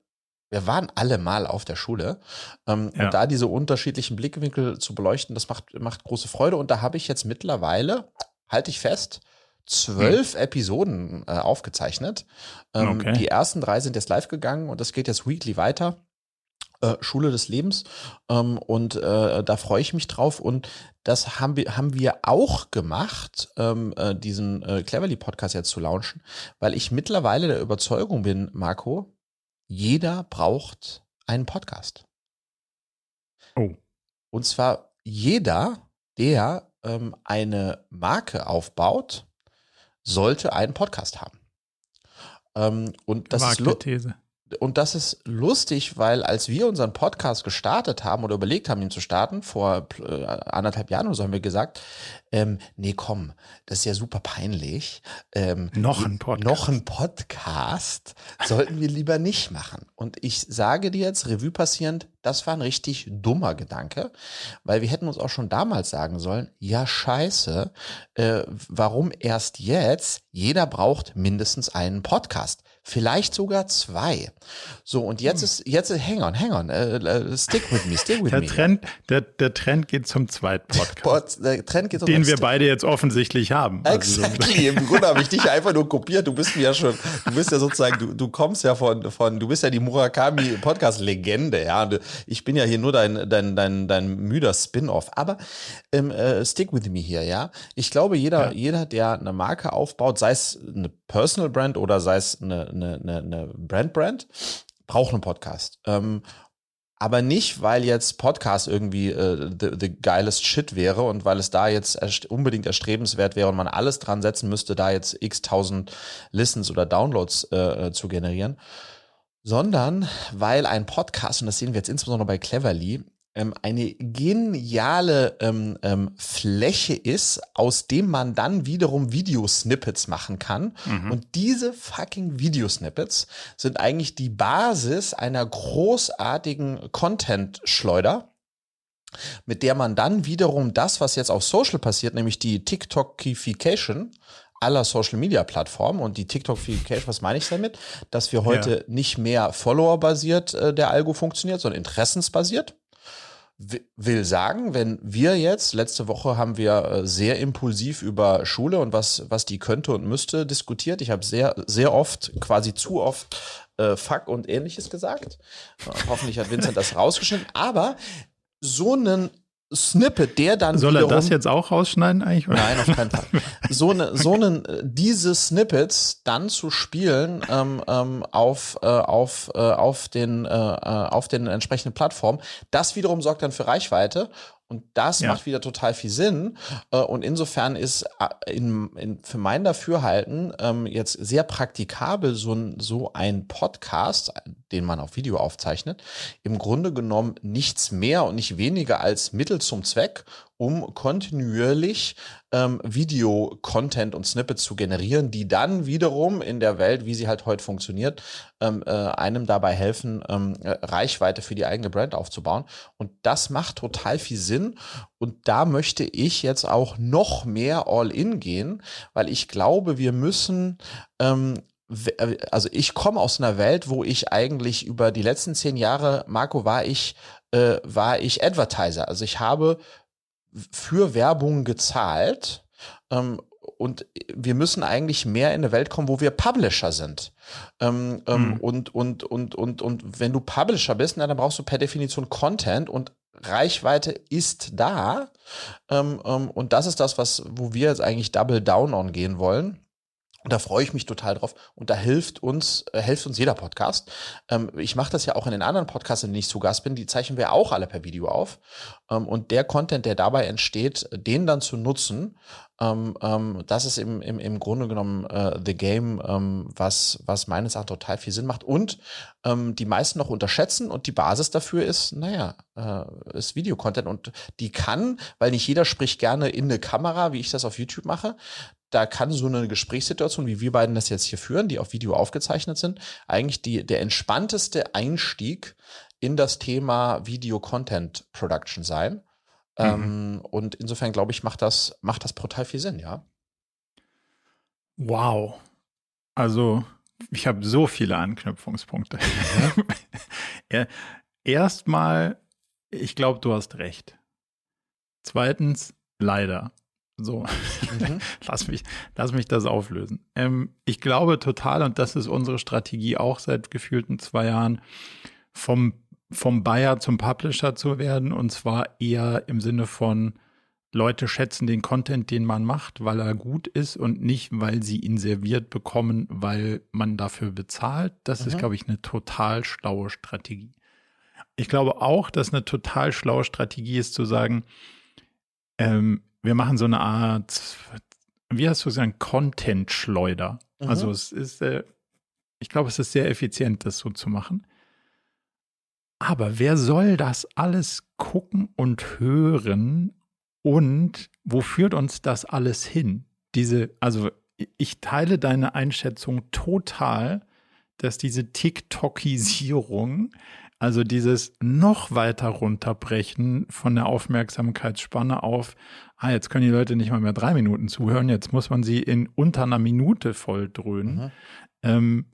Speaker 2: wir waren alle mal auf der Schule. Ähm, ja. Und da diese unterschiedlichen Blickwinkel zu beleuchten, das macht, macht große Freude. Und da habe ich jetzt mittlerweile, halte ich fest, zwölf hm. Episoden äh, aufgezeichnet. Ähm, okay. Die ersten drei sind jetzt live gegangen und das geht jetzt weekly weiter. Äh, Schule des Lebens. Ähm, und äh, da freue ich mich drauf. Und das haben wir, haben wir auch gemacht, ähm, äh, diesen äh, Cleverly Podcast jetzt zu launchen, weil ich mittlerweile der Überzeugung bin, Marco, jeder braucht einen Podcast.
Speaker 1: Oh.
Speaker 2: Und zwar jeder, der ähm, eine Marke aufbaut, sollte einen Podcast haben. Ähm, und das ist
Speaker 1: These
Speaker 2: und das ist lustig, weil als wir unseren Podcast gestartet haben oder überlegt haben, ihn zu starten, vor äh, anderthalb Jahren oder so haben wir gesagt, ähm, nee, komm, das ist ja super peinlich. Ähm,
Speaker 1: noch ein Podcast.
Speaker 2: Noch ein Podcast sollten wir lieber nicht machen. Und ich sage dir jetzt, Revue passierend, das war ein richtig dummer Gedanke, weil wir hätten uns auch schon damals sagen sollen, ja scheiße, äh, warum erst jetzt? Jeder braucht mindestens einen Podcast vielleicht sogar zwei. So, und jetzt hm. ist, jetzt, hang on, hang on, uh, stick with me, stick with
Speaker 1: der
Speaker 2: me.
Speaker 1: Trend, der, der Trend geht zum zweiten Podcast.
Speaker 2: der Trend geht
Speaker 1: zum Den wir beide jetzt offensichtlich haben.
Speaker 2: Also exactly, im Grunde habe ich dich einfach nur kopiert, du bist mir ja schon, du bist ja sozusagen, du, du kommst ja von, von, du bist ja die Murakami Podcast-Legende, ja, und ich bin ja hier nur dein, dein, dein, dein müder Spin-off. Aber ähm, äh, stick with me hier, ja. Ich glaube, jeder, ja. jeder, der eine Marke aufbaut, sei es eine Personal Brand oder sei es eine, eine, eine Brand-Brand, braucht einen Podcast. Ähm, aber nicht, weil jetzt Podcast irgendwie äh, the, the geilest Shit wäre und weil es da jetzt erst unbedingt erstrebenswert wäre und man alles dran setzen müsste, da jetzt x tausend Listens oder Downloads äh, äh zu generieren, sondern weil ein Podcast, und das sehen wir jetzt insbesondere bei Cleverly, ähm, eine geniale ähm, ähm, Fläche ist, aus dem man dann wiederum Videosnippets machen kann. Mhm. Und diese fucking Videosnippets sind eigentlich die Basis einer großartigen Content-Schleuder mit der man dann wiederum das, was jetzt auf Social passiert, nämlich die TikTokification aller Social Media Plattformen und die TikTokification, was meine ich damit? Dass wir heute ja. nicht mehr Follower-basiert äh, der Algo funktioniert, sondern interessensbasiert will sagen, wenn wir jetzt, letzte Woche haben wir äh, sehr impulsiv über Schule und was, was die könnte und müsste diskutiert. Ich habe sehr, sehr oft, quasi zu oft, äh, Fuck und ähnliches gesagt. Äh, hoffentlich hat Vincent das rausgeschnitten. Aber so einen Snippet, der dann
Speaker 1: Soll er das jetzt auch rausschneiden eigentlich?
Speaker 2: Oder? Nein, auf keinen Fall. So eine, so einen, diese Snippets dann zu spielen ähm, ähm, auf, äh, auf, äh, auf, den, äh, äh auf den entsprechenden Plattformen, das wiederum sorgt dann für Reichweite und das ja. macht wieder total viel Sinn. Äh, und insofern ist äh, in, in, für mein Dafürhalten ähm, jetzt sehr praktikabel so ein, so ein Podcast, den man auf Video aufzeichnet, im Grunde genommen nichts mehr und nicht weniger als Mittel zum Zweck, um kontinuierlich ähm, Video-Content und Snippets zu generieren, die dann wiederum in der Welt, wie sie halt heute funktioniert, ähm, äh, einem dabei helfen, ähm, äh, Reichweite für die eigene Brand aufzubauen. Und das macht total viel Sinn. Und da möchte ich jetzt auch noch mehr All-In gehen, weil ich glaube, wir müssen ähm, äh, also ich komme aus einer Welt, wo ich eigentlich über die letzten zehn Jahre, Marco, war ich, äh, war ich Advertiser. Also ich habe für Werbung gezahlt. Ähm, und wir müssen eigentlich mehr in eine Welt kommen, wo wir Publisher sind. Ähm, ähm, mhm. und, und, und, und, und wenn du Publisher bist, na, dann brauchst du per Definition Content und Reichweite ist da. Ähm, ähm und das ist das, was, wo wir jetzt eigentlich Double Down on gehen wollen. Und da freue ich mich total drauf. Und da hilft uns, äh, hilft uns jeder Podcast. Ähm, ich mache das ja auch in den anderen Podcasts, in denen ich zu Gast bin. Die zeichnen wir auch alle per Video auf. Ähm, und der Content, der dabei entsteht, den dann zu nutzen, ähm, ähm, das ist im, im, im Grunde genommen äh, The Game, ähm, was, was meines Erachtens total viel Sinn macht. Und ähm, die meisten noch unterschätzen und die Basis dafür ist, naja, äh, ist Videocontent. Und die kann, weil nicht jeder spricht gerne in eine Kamera, wie ich das auf YouTube mache, da kann so eine Gesprächssituation, wie wir beiden das jetzt hier führen, die auf Video aufgezeichnet sind, eigentlich die, der entspannteste Einstieg in das Thema Video Content Production sein. Mhm. Ähm, und insofern glaube ich, macht das, macht das brutal viel Sinn, ja.
Speaker 1: Wow. Also, ich habe so viele Anknüpfungspunkte. Mhm. Erstmal, ich glaube, du hast recht. Zweitens, leider. So, mhm. lass, mich, lass mich das auflösen. Ähm, ich glaube total, und das ist unsere Strategie auch seit gefühlten zwei Jahren, vom, vom Buyer zum Publisher zu werden. Und zwar eher im Sinne von, Leute schätzen den Content, den man macht, weil er gut ist und nicht, weil sie ihn serviert bekommen, weil man dafür bezahlt. Das mhm. ist, glaube ich, eine total schlaue Strategie. Ich glaube auch, dass eine total schlaue Strategie ist zu sagen, ähm, wir machen so eine Art, wie hast du gesagt, Content-Schleuder. Mhm. Also es ist, äh, ich glaube, es ist sehr effizient, das so zu machen. Aber wer soll das alles gucken und hören und wo führt uns das alles hin? Diese, also ich teile deine Einschätzung total, dass diese TikTokisierung also dieses noch weiter runterbrechen von der Aufmerksamkeitsspanne auf, ah, jetzt können die Leute nicht mal mehr drei Minuten zuhören, jetzt muss man sie in unter einer Minute voll dröhnen. Mhm. Ähm,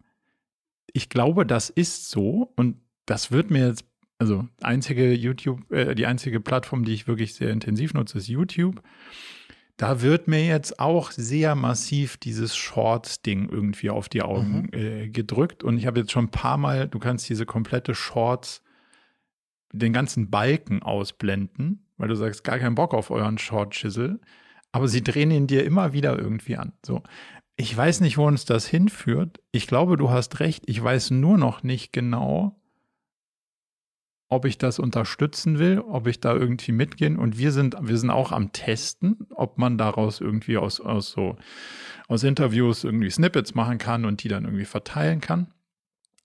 Speaker 1: ich glaube, das ist so und das wird mir jetzt, also einzige YouTube, äh, die einzige Plattform, die ich wirklich sehr intensiv nutze, ist YouTube. Da wird mir jetzt auch sehr massiv dieses Shorts-Ding irgendwie auf die Augen mhm. äh, gedrückt. Und ich habe jetzt schon ein paar Mal, du kannst diese komplette Shorts den ganzen Balken ausblenden, weil du sagst, gar keinen Bock auf euren Short Chisel, aber sie drehen ihn dir immer wieder irgendwie an. So. Ich weiß nicht, wo uns das hinführt. Ich glaube, du hast recht. Ich weiß nur noch nicht genau, ob ich das unterstützen will, ob ich da irgendwie mitgehen. Und wir sind, wir sind auch am Testen, ob man daraus irgendwie aus, aus so, aus Interviews irgendwie Snippets machen kann und die dann irgendwie verteilen kann.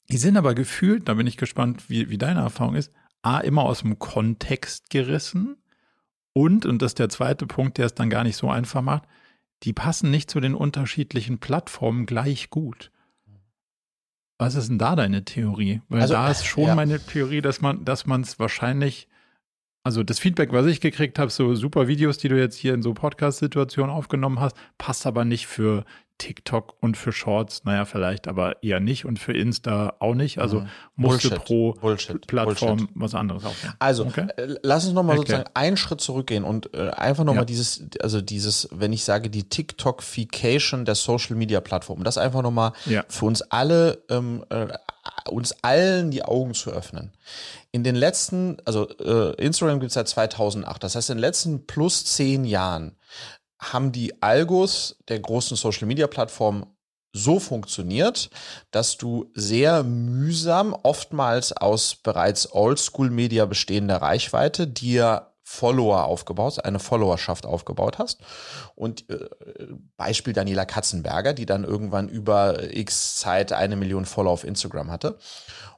Speaker 1: Die sind aber gefühlt, da bin ich gespannt, wie, wie deine Erfahrung ist, A, immer aus dem Kontext gerissen und, und das ist der zweite Punkt, der es dann gar nicht so einfach macht, die passen nicht zu den unterschiedlichen Plattformen gleich gut. Was ist denn da deine Theorie? Weil also, da ist schon ja. meine Theorie, dass man, dass man es wahrscheinlich, also das Feedback, was ich gekriegt habe, so super Videos, die du jetzt hier in so Podcast-Situationen aufgenommen hast, passt aber nicht für TikTok und für Shorts, naja, vielleicht aber eher nicht und für Insta auch nicht. Also mhm. musste Bullshit. pro Bullshit. Plattform Bullshit. was anderes aufnehmen.
Speaker 2: Also okay. äh, lass uns nochmal okay. sozusagen einen Schritt zurückgehen und äh, einfach nochmal ja. dieses, also dieses, wenn ich sage, die TikTokification der Social Media Plattform, das einfach nochmal ja. für uns alle, ähm, äh, uns allen die Augen zu öffnen. In den letzten, also äh, Instagram gibt es seit 2008, das heißt in den letzten plus zehn Jahren haben die Algos der großen Social-Media-Plattformen so funktioniert, dass du sehr mühsam, oftmals aus bereits Oldschool-Media bestehender Reichweite, dir Follower aufgebaut, eine Followerschaft aufgebaut hast. Und äh, Beispiel Daniela Katzenberger, die dann irgendwann über x Zeit eine Million Follower auf Instagram hatte.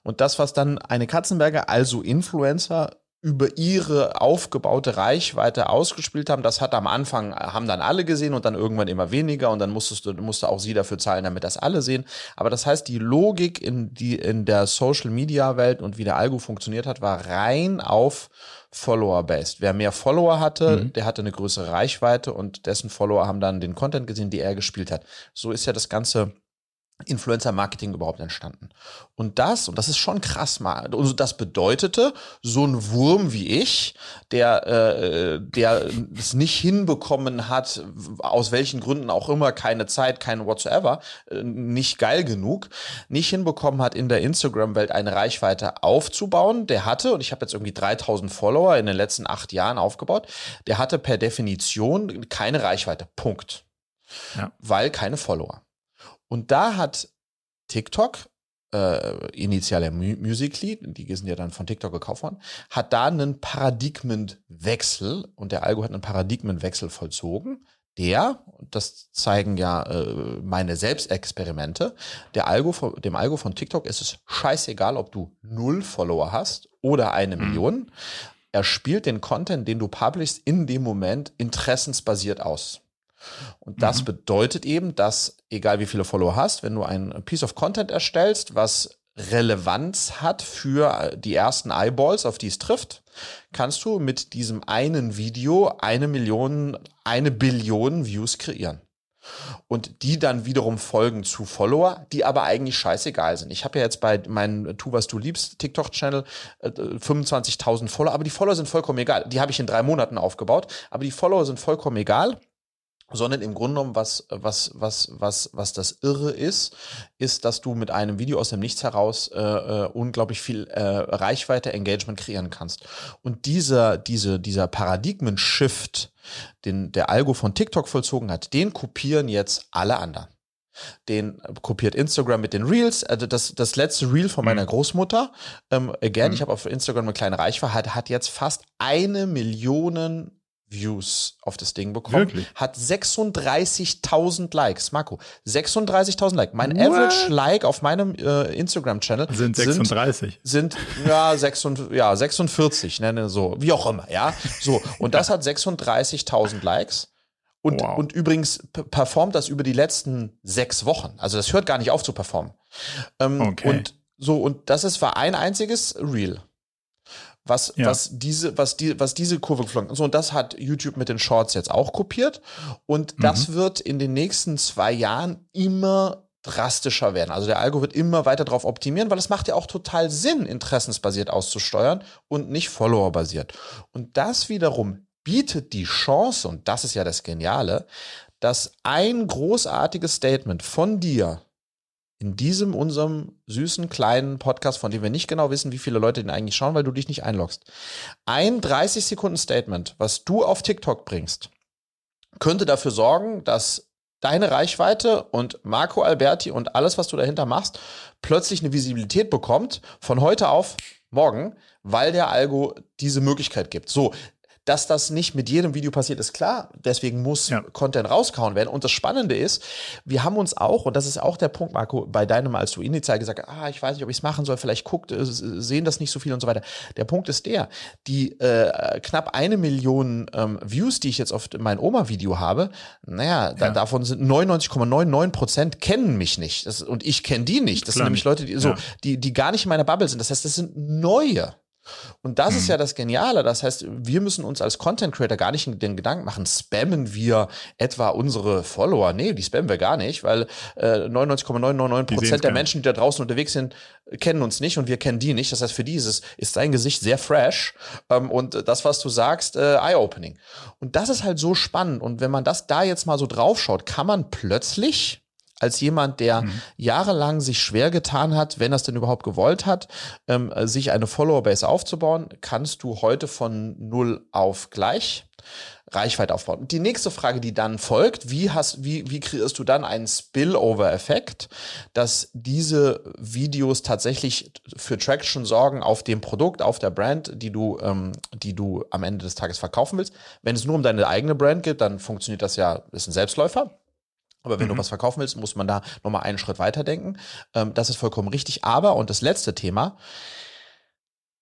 Speaker 2: Und das, was dann eine Katzenberger, also Influencer, über ihre aufgebaute Reichweite ausgespielt haben. Das hat am Anfang, haben dann alle gesehen und dann irgendwann immer weniger und dann musstest du, musste auch sie dafür zahlen, damit das alle sehen. Aber das heißt, die Logik in, die, in der Social Media Welt und wie der Algo funktioniert hat, war rein auf Follower-based. Wer mehr Follower hatte, mhm. der hatte eine größere Reichweite und dessen Follower haben dann den Content gesehen, die er gespielt hat. So ist ja das Ganze Influencer-Marketing überhaupt entstanden. Und das, und das ist schon krass mal, also das bedeutete, so ein Wurm wie ich, der, äh, der es nicht hinbekommen hat, aus welchen Gründen auch immer, keine Zeit, kein whatsoever, äh, nicht geil genug, nicht hinbekommen hat, in der Instagram-Welt eine Reichweite aufzubauen, der hatte, und ich habe jetzt irgendwie 3000 Follower in den letzten acht Jahren aufgebaut, der hatte per Definition keine Reichweite. Punkt. Ja. Weil keine Follower. Und da hat TikTok, äh, initialer Musically, die sind ja dann von TikTok gekauft worden, hat da einen Paradigmenwechsel und der Algo hat einen Paradigmenwechsel vollzogen, der, das zeigen ja äh, meine Selbstexperimente, der Algo von, dem Algo von TikTok ist es scheißegal, ob du null Follower hast oder eine mhm. Million. Er spielt den Content, den du publishst, in dem Moment interessensbasiert aus. Und das mhm. bedeutet eben, dass egal wie viele Follower hast, wenn du ein Piece of Content erstellst, was Relevanz hat für die ersten Eyeballs, auf die es trifft, kannst du mit diesem einen Video eine Million, eine Billion Views kreieren. Und die dann wiederum folgen zu Follower, die aber eigentlich scheißegal sind. Ich habe ja jetzt bei meinem Tu, was du liebst TikTok-Channel äh, 25.000 Follower, aber die Follower sind vollkommen egal. Die habe ich in drei Monaten aufgebaut, aber die Follower sind vollkommen egal sondern im Grunde genommen, was, was, was, was, was das Irre ist, ist, dass du mit einem Video aus dem Nichts heraus äh, äh, unglaublich viel äh, Reichweite, Engagement kreieren kannst. Und dieser, diese, dieser Paradigmen-Shift, den der Algo von TikTok vollzogen hat, den kopieren jetzt alle anderen. Den kopiert Instagram mit den Reels. Also das, das letzte Reel von meiner mhm. Großmutter, ähm, again, mhm. ich habe auf Instagram eine kleine Reichweite, hat, hat jetzt fast eine Million Views auf das Ding bekommen. Wirklich? Hat 36.000 Likes. Marco, 36.000 Likes. Mein What? Average Like auf meinem äh, Instagram-Channel
Speaker 1: sind 36.
Speaker 2: Sind, sind ja, 46, ja 46, nenne so, wie auch immer, ja. So, und das hat 36.000 Likes. Und, wow. und übrigens performt das über die letzten sechs Wochen. Also das hört gar nicht auf zu performen. Ähm, okay. Und so, und das ist war ein einziges Reel was, ja. was diese, was die, was diese Kurve geflogen ist. So, und das hat YouTube mit den Shorts jetzt auch kopiert. Und mhm. das wird in den nächsten zwei Jahren immer drastischer werden. Also der Algo wird immer weiter darauf optimieren, weil es macht ja auch total Sinn, interessensbasiert auszusteuern und nicht followerbasiert. Und das wiederum bietet die Chance, und das ist ja das Geniale, dass ein großartiges Statement von dir in diesem unserem süßen kleinen Podcast, von dem wir nicht genau wissen, wie viele Leute den eigentlich schauen, weil du dich nicht einloggst. Ein 30 Sekunden Statement, was du auf TikTok bringst, könnte dafür sorgen, dass deine Reichweite und Marco Alberti und alles, was du dahinter machst, plötzlich eine Visibilität bekommt von heute auf morgen, weil der Algo diese Möglichkeit gibt. So, dass das nicht mit jedem Video passiert, ist klar. Deswegen muss ja. Content rausgehauen werden. Und das Spannende ist, wir haben uns auch, und das ist auch der Punkt, Marco, bei deinem, als du initial gesagt hast, ah, ich weiß nicht, ob ich es machen soll, vielleicht guckt, äh, sehen das nicht so viel und so weiter. Der Punkt ist der, die äh, knapp eine Million ähm, Views, die ich jetzt auf mein Oma-Video habe, naja, ja. da, davon sind 99,99 Prozent kennen mich nicht. Das, und ich kenne die nicht. Das Klar. sind nämlich Leute, die, so, ja. die, die gar nicht in meiner Bubble sind. Das heißt, das sind neue. Und das mhm. ist ja das Geniale. Das heißt, wir müssen uns als Content Creator gar nicht den Gedanken machen, spammen wir etwa unsere Follower? Nee, die spammen wir gar nicht, weil äh, 99,999 Prozent der Menschen, die da draußen unterwegs sind, kennen uns nicht und wir kennen die nicht. Das heißt, für die ist, es, ist sein Gesicht sehr fresh ähm, und das, was du sagst, äh, eye-opening. Und das ist halt so spannend. Und wenn man das da jetzt mal so draufschaut, kann man plötzlich als jemand, der mhm. jahrelang sich schwer getan hat, wenn er es denn überhaupt gewollt hat, ähm, sich eine Follower-Base aufzubauen, kannst du heute von null auf gleich Reichweite aufbauen. Die nächste Frage, die dann folgt, wie hast, wie, wie kreierst du dann einen Spillover-Effekt, dass diese Videos tatsächlich für Traction sorgen auf dem Produkt, auf der Brand, die du, ähm, die du am Ende des Tages verkaufen willst. Wenn es nur um deine eigene Brand geht, dann funktioniert das ja, ist ein Selbstläufer. Aber wenn mhm. du was verkaufen willst, muss man da nochmal einen Schritt weiter denken. Ähm, das ist vollkommen richtig. Aber, und das letzte Thema,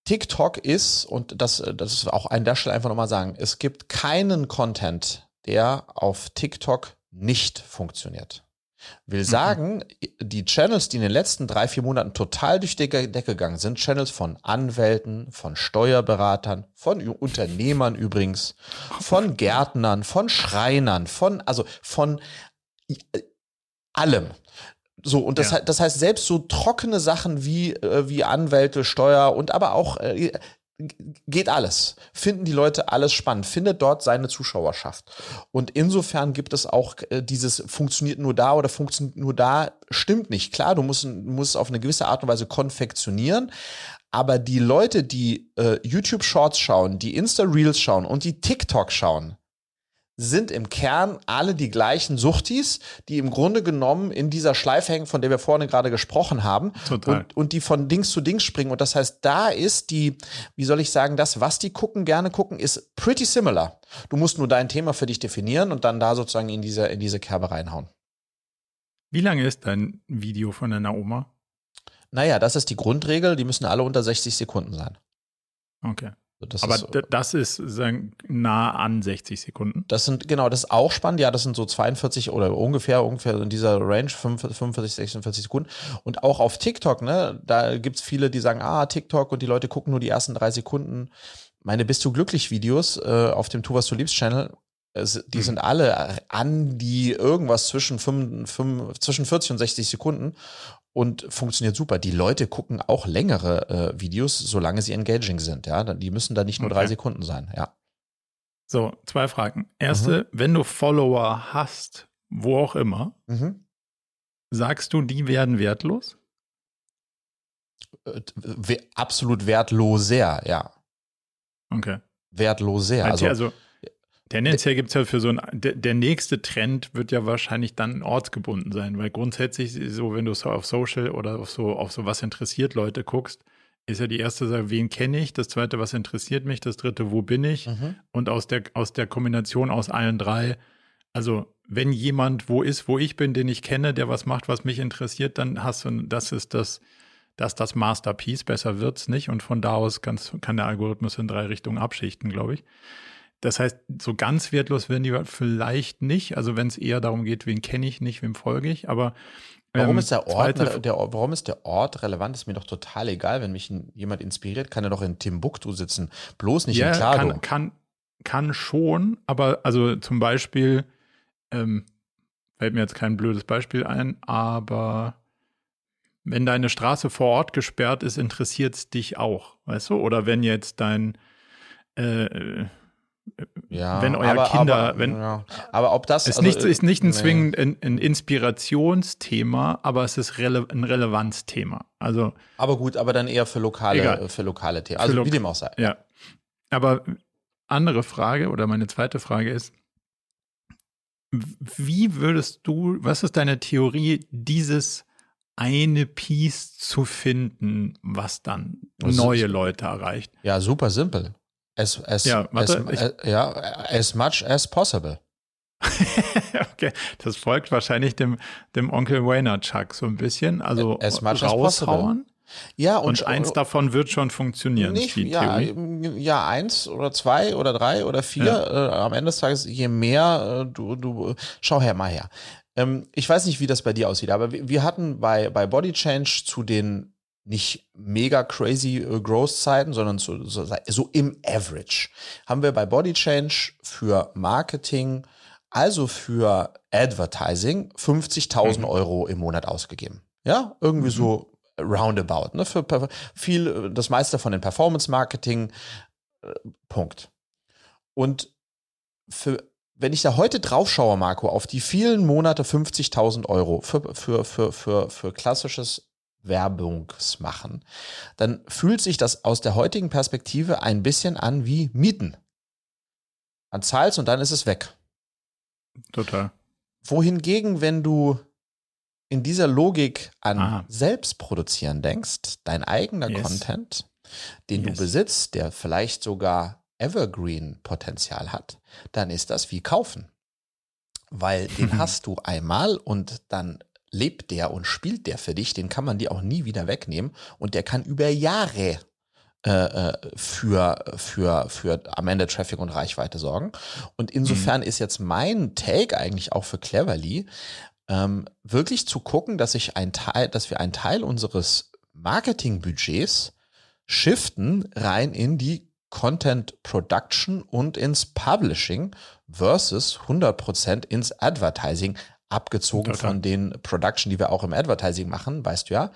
Speaker 2: TikTok ist, und das, das ist auch an der Stelle einfach nochmal sagen, es gibt keinen Content, der auf TikTok nicht funktioniert. Will mhm. sagen, mhm. die Channels, die in den letzten drei, vier Monaten total durch die Decke gegangen sind, Channels von Anwälten, von Steuerberatern, von Unternehmern übrigens, von Gärtnern, von Schreinern, von, also von allem. So, und das, ja. das heißt, selbst so trockene Sachen wie, äh, wie Anwälte, Steuer und aber auch äh, geht alles. Finden die Leute alles spannend, findet dort seine Zuschauerschaft. Und insofern gibt es auch äh, dieses funktioniert nur da oder funktioniert nur da, stimmt nicht. Klar, du musst, musst es auf eine gewisse Art und Weise konfektionieren, aber die Leute, die äh, YouTube Shorts schauen, die Insta Reels schauen und die TikTok schauen, sind im Kern alle die gleichen Suchtis, die im Grunde genommen in dieser Schleife hängen, von der wir vorne gerade gesprochen haben. Total. Und, und die von Dings zu Dings springen. Und das heißt, da ist die, wie soll ich sagen, das, was die gucken, gerne gucken, ist pretty similar. Du musst nur dein Thema für dich definieren und dann da sozusagen in diese, in diese Kerbe reinhauen.
Speaker 1: Wie lange ist dein Video von deiner Oma?
Speaker 2: Naja, das ist die Grundregel. Die müssen alle unter 60 Sekunden sein.
Speaker 1: Okay. Das Aber ist, das ist sagen, nah an 60 Sekunden.
Speaker 2: Das sind, genau, das ist auch spannend. Ja, das sind so 42 oder ungefähr, ungefähr in dieser Range, 45, 46 Sekunden. Und auch auf TikTok, ne, da gibt's viele, die sagen, ah, TikTok und die Leute gucken nur die ersten drei Sekunden. Meine Bist du glücklich Videos äh, auf dem Tu, was du liebst Channel, die mhm. sind alle an die irgendwas zwischen, 5, 5, zwischen 40 und 60 Sekunden und funktioniert super. Die Leute gucken auch längere äh, Videos, solange sie engaging sind. Ja, die müssen da nicht nur okay. drei Sekunden sein. Ja.
Speaker 1: So, zwei Fragen. Erste, mhm. wenn du Follower hast, wo auch immer, mhm. sagst du, die werden wertlos?
Speaker 2: Äh, absolut wertloser, ja.
Speaker 1: Okay.
Speaker 2: Wertloser.
Speaker 1: Also, also Tendenziell gibt es ja für so ein, der, nächste Trend wird ja wahrscheinlich dann ortsgebunden sein, weil grundsätzlich so, wenn du so auf Social oder auf so, auf so was interessiert Leute guckst, ist ja die erste Sache, wen kenne ich, das zweite, was interessiert mich, das dritte, wo bin ich mhm. und aus der, aus der Kombination aus allen drei, also wenn jemand wo ist, wo ich bin, den ich kenne, der was macht, was mich interessiert, dann hast du, das ist das, das das Masterpiece, besser wird's nicht und von da aus kann, kann der Algorithmus in drei Richtungen abschichten, glaube ich. Das heißt, so ganz wertlos werden die vielleicht nicht. Also wenn es eher darum geht, wen kenne ich nicht, wem folge ich. Aber
Speaker 2: Warum, ähm, ist der Ort, der, warum ist der Ort relevant? Ist mir doch total egal. Wenn mich jemand inspiriert, kann er doch in Timbuktu sitzen. Bloß nicht ja, in Klado.
Speaker 1: Kann, kann, kann schon, aber also zum Beispiel, ähm, fällt mir jetzt kein blödes Beispiel ein, aber wenn deine Straße vor Ort gesperrt ist, interessiert es dich auch, weißt du? Oder wenn jetzt dein äh,
Speaker 2: ja,
Speaker 1: wenn euer
Speaker 2: aber,
Speaker 1: Kinder,
Speaker 2: aber,
Speaker 1: wenn,
Speaker 2: ja. Aber ob das.
Speaker 1: Ist, also, nicht, ist nicht ein zwingend ein, ein, Inspirationsthema, aber es ist rele ein Relevanzthema. Also,
Speaker 2: aber gut, aber dann eher für lokale, für lokale Themen. Also, wie dem auch sei.
Speaker 1: Ja. Aber andere Frage oder meine zweite Frage ist, wie würdest du, was ist deine Theorie, dieses eine Piece zu finden, was dann neue Leute erreicht?
Speaker 2: Ja, super simpel. As, as, ja, warte, as, as, ja, as much as possible.
Speaker 1: okay, das folgt wahrscheinlich dem, dem Onkel Wayner Chuck so ein bisschen. Also
Speaker 2: as much raushauen. Ja,
Speaker 1: und, und eins davon wird schon funktionieren.
Speaker 2: Nicht, ja, ja, eins oder zwei oder drei oder vier. Ja. Äh, am Ende des Tages, je mehr äh, du, du, schau her mal her. Ähm, ich weiß nicht, wie das bei dir aussieht, aber wir, wir hatten bei, bei Body Change zu den nicht mega crazy äh, Growth-Zeiten, sondern so, so, so, im Average, haben wir bei Body Change für Marketing, also für Advertising, 50.000 mhm. Euro im Monat ausgegeben. Ja, irgendwie mhm. so roundabout. Ne? Für viel, das meiste von den Performance-Marketing, äh, Punkt. Und für, wenn ich da heute drauf schaue, Marco, auf die vielen Monate 50.000 Euro für, für, für, für, für klassisches Werbungsmachen, dann fühlt sich das aus der heutigen Perspektive ein bisschen an wie Mieten. Man zahlt und dann ist es weg.
Speaker 1: Total.
Speaker 2: Wohingegen, wenn du in dieser Logik an Aha. Selbstproduzieren denkst, dein eigener yes. Content, den yes. du besitzt, der vielleicht sogar Evergreen-Potenzial hat, dann ist das wie kaufen. Weil den hast du einmal und dann lebt der und spielt der für dich, den kann man dir auch nie wieder wegnehmen und der kann über Jahre äh, äh für, für, für am Ende Traffic und Reichweite sorgen. Und insofern mhm. ist jetzt mein Take eigentlich auch für Cleverly, ähm, wirklich zu gucken, dass ich ein Teil, dass wir einen Teil unseres Marketingbudgets shiften rein in die Content Production und ins Publishing versus 100% ins Advertising abgezogen total. von den Production, die wir auch im Advertising machen, weißt du ja,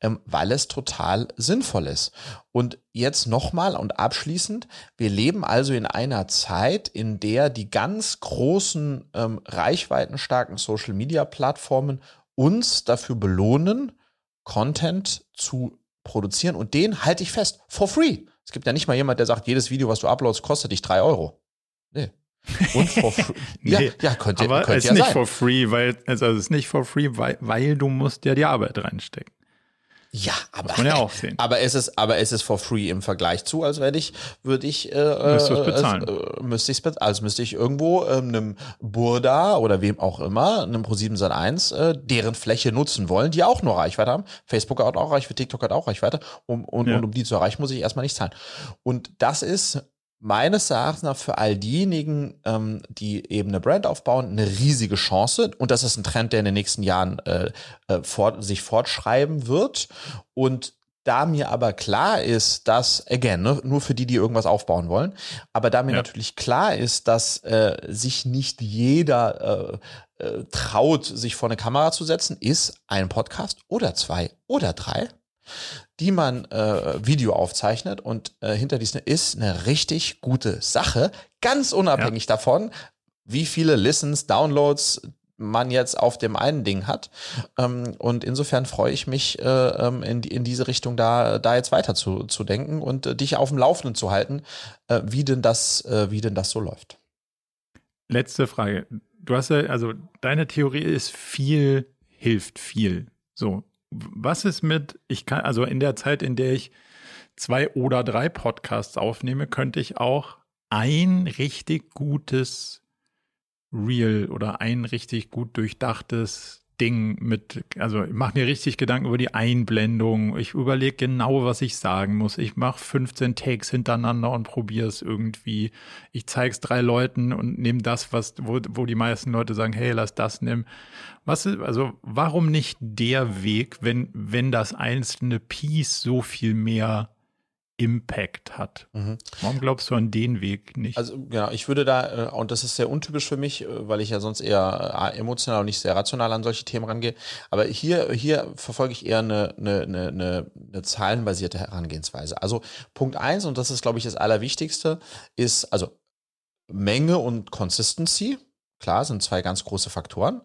Speaker 2: ähm, weil es total sinnvoll ist. Und jetzt nochmal und abschließend, wir leben also in einer Zeit, in der die ganz großen, ähm, reichweitenstarken Social-Media-Plattformen uns dafür belohnen, Content zu produzieren und den halte ich fest, for free. Es gibt ja nicht mal jemand, der sagt, jedes Video, was du uploadst, kostet dich drei Euro. Nee.
Speaker 1: Und for free. nee, ja, ja, könnte, aber könnte es ist ja nicht sein. for free, weil, also es ist nicht for free, weil, weil du musst ja die Arbeit reinstecken.
Speaker 2: Ja, aber, Muss man ja auch sehen. aber es ist, aber es ist for free im Vergleich zu, als wenn ich, würde ich, äh,
Speaker 1: müsste es bezahlen.
Speaker 2: Äh, müsste ich bezahlen, also müsste ich irgendwo äh, einem Burda oder wem auch immer, einem Pro7 Sat 1, äh, deren Fläche nutzen wollen, die auch nur Reichweite haben. Facebook hat auch Reichweite, TikTok hat auch Reichweite. Um, und, ja. und um die zu erreichen, muss ich erstmal nicht zahlen. Und das ist meines Erachtens nach für all diejenigen, ähm, die eben eine Brand aufbauen, eine riesige Chance. Und das ist ein Trend, der in den nächsten Jahren äh, äh, fort, sich fortschreiben wird. Und da mir aber klar ist, dass, again, ne, nur für die, die irgendwas aufbauen wollen, aber da mir ja. natürlich klar ist, dass äh, sich nicht jeder äh, äh, traut, sich vor eine Kamera zu setzen, ist ein Podcast oder zwei oder drei die man äh, Video aufzeichnet und äh, hinter diesen ist eine richtig gute Sache, ganz unabhängig ja. davon, wie viele Listens, Downloads man jetzt auf dem einen Ding hat. Ähm, und insofern freue ich mich, äh, ähm, in, in diese Richtung da, da jetzt weiter zu, zu denken und äh, dich auf dem Laufenden zu halten, äh, wie denn das, äh, wie denn das so läuft.
Speaker 1: Letzte Frage. Du hast ja, also deine Theorie ist viel hilft viel. So, was ist mit, ich kann, also in der Zeit, in der ich zwei oder drei Podcasts aufnehme, könnte ich auch ein richtig gutes Reel oder ein richtig gut durchdachtes Ding mit, also ich mache mir richtig Gedanken über die Einblendung. Ich überlege genau, was ich sagen muss. Ich mache 15 Takes hintereinander und probiere es irgendwie. Ich zeige es drei Leuten und nehme das, was, wo, wo die meisten Leute sagen, hey, lass das nehmen. Was also warum nicht der Weg, wenn, wenn das einzelne Piece so viel mehr Impact hat. Mhm. Warum glaubst du an den Weg nicht?
Speaker 2: Also genau, ich würde da, äh, und das ist sehr untypisch für mich, äh, weil ich ja sonst eher äh, emotional und nicht sehr rational an solche Themen rangehe. Aber hier, hier verfolge ich eher eine, eine, eine, eine zahlenbasierte Herangehensweise. Also Punkt eins, und das ist, glaube ich, das Allerwichtigste, ist also Menge und Consistency. Klar, sind zwei ganz große Faktoren.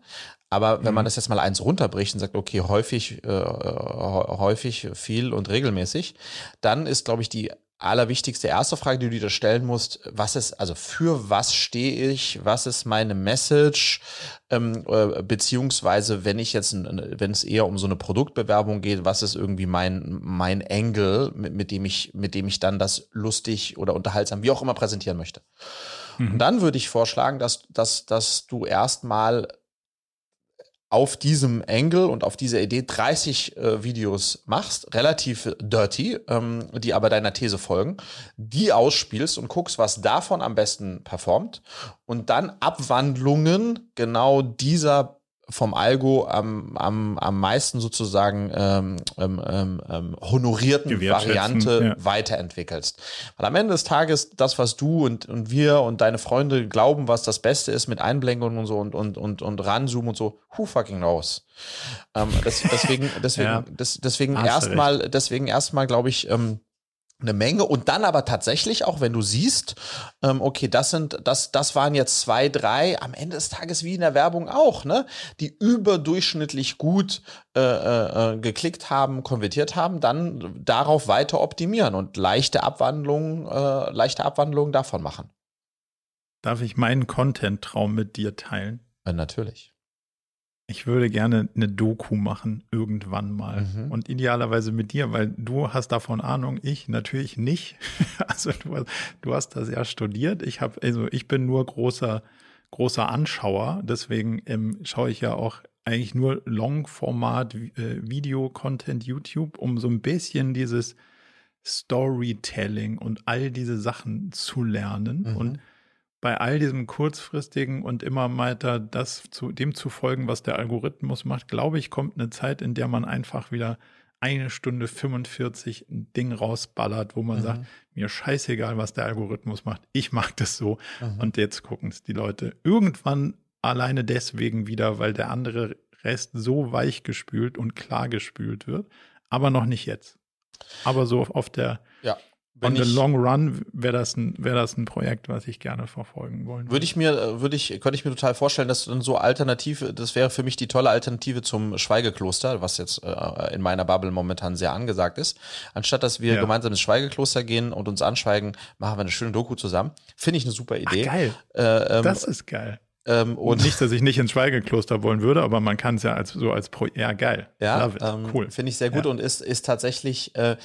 Speaker 2: Aber wenn mhm. man das jetzt mal eins runterbricht und sagt, okay, häufig, äh, häufig, viel und regelmäßig, dann ist, glaube ich, die allerwichtigste erste Frage, die du dir stellen musst, was ist, also für was stehe ich, was ist meine Message, ähm, äh, beziehungsweise wenn ich jetzt, wenn es eher um so eine Produktbewerbung geht, was ist irgendwie mein, mein Angle, mit, mit dem ich, mit dem ich dann das lustig oder unterhaltsam, wie auch immer präsentieren möchte. Mhm. Und dann würde ich vorschlagen, dass, dass, dass du erstmal auf diesem Angle und auf dieser Idee 30 äh, Videos machst, relativ dirty, ähm, die aber deiner These folgen, die ausspielst und guckst, was davon am besten performt und dann Abwandlungen genau dieser vom Algo am, am, am meisten sozusagen ähm, ähm, ähm, ähm honorierten Variante ja. weiterentwickelst. Weil am Ende des Tages das, was du und, und wir und deine Freunde glauben, was das Beste ist mit Einblendungen und so und, und, und, und ranzoomen und so, who fucking knows? Ähm, das, deswegen, deswegen, ja. das, deswegen erstmal, deswegen erstmal, glaube ich, ähm, eine Menge und dann aber tatsächlich auch, wenn du siehst, ähm, okay, das sind, das, das waren jetzt zwei, drei, am Ende des Tages wie in der Werbung auch, ne, die überdurchschnittlich gut äh, äh, geklickt haben, konvertiert haben, dann darauf weiter optimieren und leichte Abwandlungen, äh, leichte Abwandlungen davon machen.
Speaker 1: Darf ich meinen Content-Traum mit dir teilen?
Speaker 2: Äh, natürlich.
Speaker 1: Ich würde gerne eine Doku machen, irgendwann mal. Mhm. Und idealerweise mit dir, weil du hast davon Ahnung, ich natürlich nicht. also du, du hast das ja studiert. Ich habe, also ich bin nur großer, großer Anschauer. Deswegen ähm, schaue ich ja auch eigentlich nur Longformat äh, Video-Content YouTube, um so ein bisschen dieses Storytelling und all diese Sachen zu lernen. Mhm. Und bei all diesem kurzfristigen und immer weiter das zu dem zu folgen, was der Algorithmus macht, glaube ich, kommt eine Zeit, in der man einfach wieder eine Stunde 45 ein Ding rausballert, wo man mhm. sagt, mir scheißegal, was der Algorithmus macht, ich mag das so. Mhm. Und jetzt gucken es die Leute irgendwann alleine deswegen wieder, weil der andere Rest so weich gespült und klar gespült wird, aber noch nicht jetzt. Aber so auf der
Speaker 2: ja.
Speaker 1: On the long run wäre das, ein, wär das ein Projekt, was ich gerne verfolgen wollen
Speaker 2: würde. Würde ich mir, würde ich, könnte ich mir total vorstellen, dass dann so alternativ, das wäre für mich die tolle Alternative zum Schweigekloster, was jetzt äh, in meiner Bubble momentan sehr angesagt ist. Anstatt dass wir ja. gemeinsam ins Schweigekloster gehen und uns anschweigen, machen wir eine schöne Doku zusammen. Finde ich eine super Idee.
Speaker 1: Ach, geil. Äh, ähm, das ist geil. Ähm, und nicht, dass ich nicht ins Schweigekloster wollen würde, aber man kann es ja als so als Pro ja geil.
Speaker 2: Ja, ähm, cool. Finde ich sehr gut ja. und ist ist tatsächlich äh,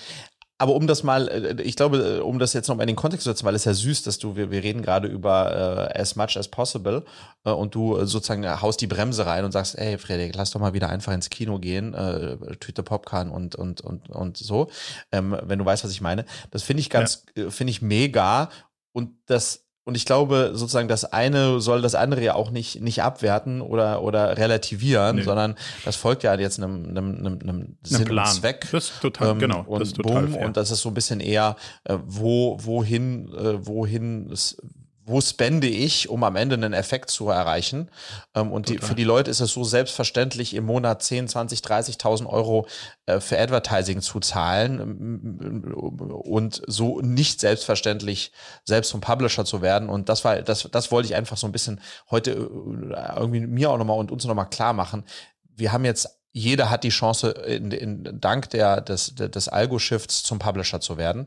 Speaker 2: aber um das mal, äh, ich glaube, äh, um das jetzt nochmal in den Kontext zu setzen, weil es ja süß, dass du, wir, wir reden gerade über äh, as much as possible äh, und du äh, sozusagen haust die Bremse rein und sagst, ey Frederik, lass doch mal wieder einfach ins Kino gehen, äh, Tüte Popcorn und, und, und, und so, ähm, wenn du weißt, was ich meine. Das finde ich ganz, ja. finde ich mega und das und ich glaube, sozusagen, das eine soll das andere ja auch nicht, nicht abwerten oder, oder relativieren, nee. sondern das folgt ja jetzt einem, einem, einem, einem Sinn Plan. und Zweck.
Speaker 1: Das ist total, ähm, genau.
Speaker 2: Und, das ist total boom, und das ist so ein bisschen eher, äh, wo, wohin, äh, wohin es wo spende ich, um am Ende einen Effekt zu erreichen. Ähm, und die, für die Leute ist es so selbstverständlich, im Monat 10, 20, 30.000 Euro äh, für Advertising zu zahlen ähm, und so nicht selbstverständlich selbst zum Publisher zu werden. Und das war, das, das wollte ich einfach so ein bisschen heute äh, irgendwie mir auch nochmal und uns nochmal klar machen. Wir haben jetzt jeder hat die Chance, in, in, dank der, des, des Algo-Shifts zum Publisher zu werden.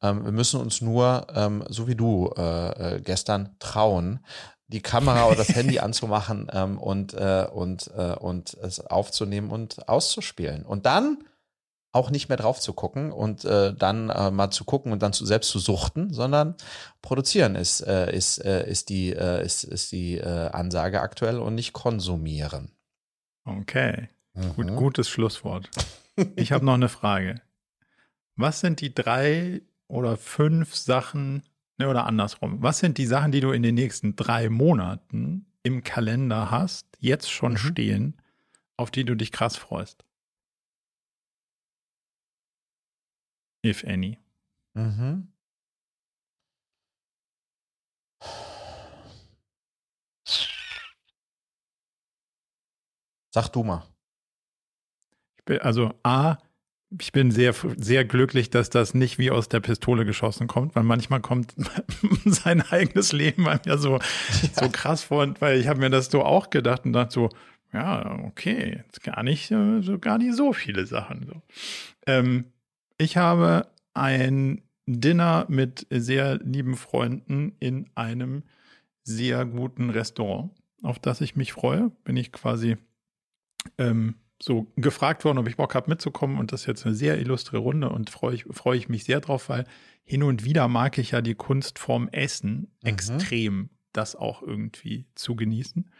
Speaker 2: Ähm, wir müssen uns nur, ähm, so wie du äh, äh, gestern, trauen, die Kamera oder das Handy anzumachen ähm, und, äh, und, äh, und es aufzunehmen und auszuspielen. Und dann auch nicht mehr drauf zu gucken und äh, dann äh, mal zu gucken und dann zu, selbst zu suchten, sondern produzieren ist, äh, ist, äh, ist die, äh, ist, ist die Ansage aktuell und nicht konsumieren.
Speaker 1: Okay. Gut, gutes Schlusswort. Ich habe noch eine Frage. Was sind die drei oder fünf Sachen, ne, oder andersrum, was sind die Sachen, die du in den nächsten drei Monaten im Kalender hast, jetzt schon mhm. stehen, auf die du dich krass freust? If any. Mhm.
Speaker 2: Sag du mal
Speaker 1: also A, ich bin sehr, sehr glücklich, dass das nicht wie aus der Pistole geschossen kommt, weil manchmal kommt sein eigenes Leben bei mir so, ja. so krass vor, weil ich habe mir das so auch gedacht und dachte so, ja, okay, jetzt gar nicht so, gar nicht so viele Sachen. So. Ähm, ich habe ein Dinner mit sehr lieben Freunden in einem sehr guten Restaurant, auf das ich mich freue. Bin ich quasi ähm, so gefragt worden, ob ich Bock habe mitzukommen und das ist jetzt eine sehr illustre Runde und freue ich, freue ich mich sehr drauf, weil hin und wieder mag ich ja die Kunstform Essen mhm. extrem, das auch irgendwie zu genießen.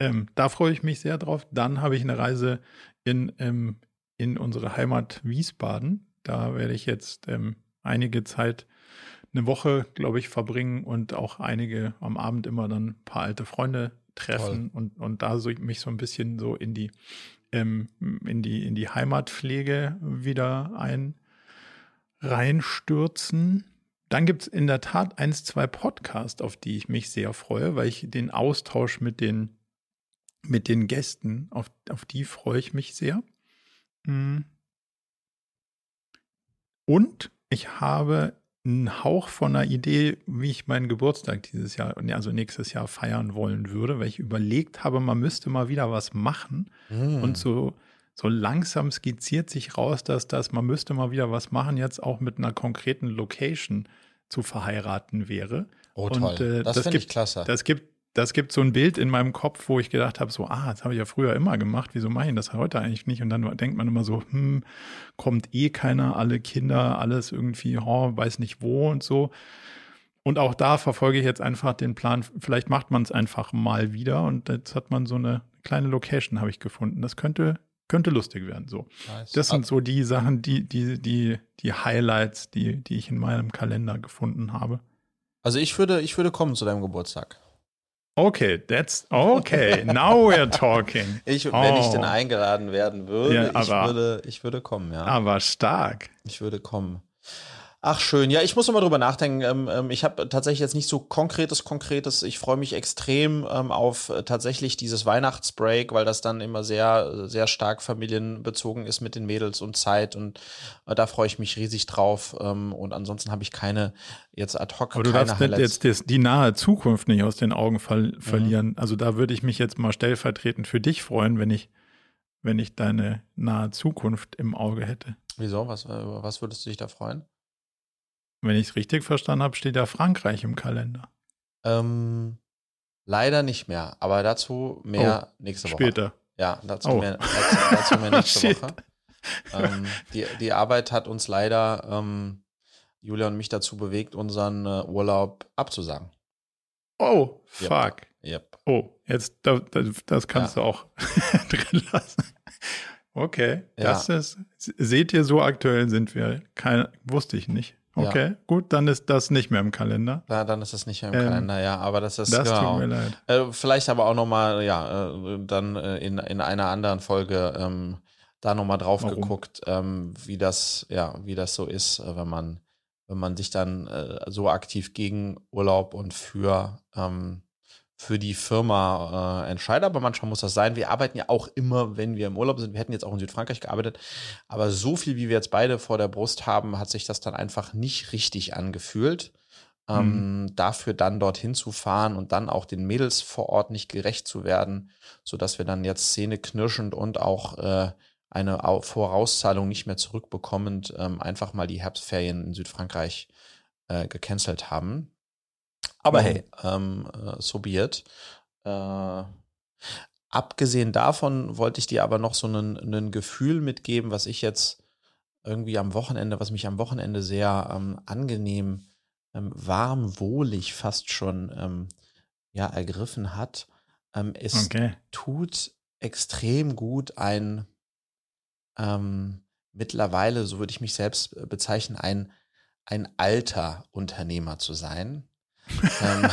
Speaker 1: Ähm, da freue ich mich sehr drauf. Dann habe ich eine Reise in, ähm, in unsere Heimat Wiesbaden. Da werde ich jetzt ähm, einige Zeit, eine Woche, glaube ich, verbringen und auch einige am Abend immer dann ein paar alte Freunde treffen und, und da so, mich so ein bisschen so in die ähm, in, die, in die Heimatpflege wieder ein reinstürzen. Dann gibt es in der Tat eins, zwei Podcasts, auf die ich mich sehr freue, weil ich den Austausch mit den, mit den Gästen, auf, auf die freue ich mich sehr. Hm. Und ich habe ein Hauch von einer Idee, wie ich meinen Geburtstag dieses Jahr, also nächstes Jahr feiern wollen würde, weil ich überlegt habe, man müsste mal wieder was machen. Mm. Und so, so langsam skizziert sich raus, dass das, man müsste mal wieder was machen, jetzt auch mit einer konkreten Location zu verheiraten wäre.
Speaker 2: Oh, toll. Und, äh, das, das finde ich klasse.
Speaker 1: Das gibt das gibt so ein Bild in meinem Kopf, wo ich gedacht habe, so, ah, das habe ich ja früher immer gemacht, wieso mache ich das heute eigentlich nicht? Und dann denkt man immer so, hm, kommt eh keiner, alle Kinder, alles irgendwie, oh, weiß nicht wo und so. Und auch da verfolge ich jetzt einfach den Plan, vielleicht macht man es einfach mal wieder und jetzt hat man so eine kleine Location, habe ich gefunden. Das könnte, könnte lustig werden. So. Nice. Das sind so die Sachen, die, die, die, die Highlights, die, die ich in meinem Kalender gefunden habe.
Speaker 2: Also ich würde, ich würde kommen zu deinem Geburtstag.
Speaker 1: Okay, that's okay. Now we're talking.
Speaker 2: Ich, wenn ich denn oh. eingeladen werden würde, ja, aber, ich würde, ich würde kommen, ja.
Speaker 1: Aber stark.
Speaker 2: Ich würde kommen. Ach schön, ja, ich muss nochmal drüber nachdenken. Ähm, ähm, ich habe tatsächlich jetzt nicht so konkretes, konkretes. Ich freue mich extrem ähm, auf äh, tatsächlich dieses Weihnachtsbreak, weil das dann immer sehr, sehr stark familienbezogen ist mit den Mädels und Zeit und äh, da freue ich mich riesig drauf. Ähm, und ansonsten habe ich keine jetzt ad hoc.
Speaker 1: Aber du darfst jetzt das, die nahe Zukunft nicht aus den Augen ver mhm. verlieren. Mhm. Also da würde ich mich jetzt mal stellvertretend für dich freuen, wenn ich, wenn ich deine nahe Zukunft im Auge hätte.
Speaker 2: Wieso? Was, äh, was würdest du dich da freuen?
Speaker 1: Wenn ich es richtig verstanden habe, steht ja Frankreich im Kalender.
Speaker 2: Ähm, leider nicht mehr, aber dazu mehr oh, nächste Woche.
Speaker 1: Später.
Speaker 2: Ja, dazu, oh. mehr, dazu, dazu mehr nächste Woche. Ähm, die, die Arbeit hat uns leider, ähm, Julia und mich dazu bewegt, unseren äh, Urlaub abzusagen.
Speaker 1: Oh, fuck.
Speaker 2: Yep.
Speaker 1: Oh, jetzt, das, das kannst ja. du auch drin lassen. Okay, ja. das ist, seht ihr, so aktuell sind wir. Kein, wusste ich nicht. Okay, ja. gut, dann ist das nicht mehr im Kalender.
Speaker 2: Ja, dann ist das nicht mehr im ähm, Kalender, ja, aber das ist
Speaker 1: Das genau. tut mir leid.
Speaker 2: Äh, vielleicht aber auch nochmal, ja, äh, dann äh, in, in einer anderen Folge ähm, da nochmal drauf Warum? geguckt, ähm, wie das, ja, wie das so ist, äh, wenn man, wenn man sich dann äh, so aktiv gegen Urlaub und für ähm, für die Firma äh, entscheide, aber manchmal muss das sein. Wir arbeiten ja auch immer, wenn wir im Urlaub sind. Wir hätten jetzt auch in Südfrankreich gearbeitet, aber so viel, wie wir jetzt beide vor der Brust haben, hat sich das dann einfach nicht richtig angefühlt. Ähm, mhm. dafür dann dorthin zu fahren und dann auch den Mädels vor Ort nicht gerecht zu werden, sodass wir dann jetzt zähneknirschend und auch äh, eine Vorauszahlung nicht mehr zurückbekommend ähm, einfach mal die Herbstferien in Südfrankreich äh, gecancelt haben. Aber mhm. hey, ähm, äh, so be it. Äh, abgesehen davon wollte ich dir aber noch so ein Gefühl mitgeben, was ich jetzt irgendwie am Wochenende, was mich am Wochenende sehr ähm, angenehm, ähm, warm, wohlig fast schon ähm, ja, ergriffen hat. Ähm, es okay. tut extrem gut, ein ähm, mittlerweile, so würde ich mich selbst äh, bezeichnen, ein, ein alter Unternehmer zu sein
Speaker 1: ähm,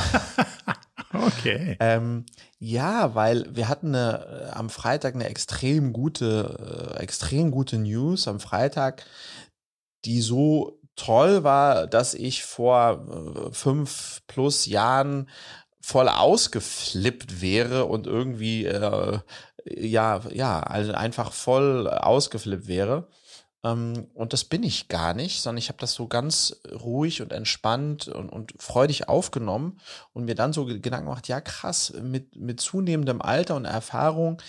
Speaker 1: okay.
Speaker 2: Ähm, ja, weil wir hatten eine, äh, am Freitag eine extrem gute, äh, extrem gute News am Freitag, die so toll war, dass ich vor äh, fünf plus Jahren voll ausgeflippt wäre und irgendwie äh, ja ja also einfach voll ausgeflippt wäre. Ähm, und das bin ich gar nicht, sondern ich habe das so ganz ruhig und entspannt und, und freudig aufgenommen und mir dann so Gedanken gemacht, ja krass, mit, mit zunehmendem Alter und Erfahrung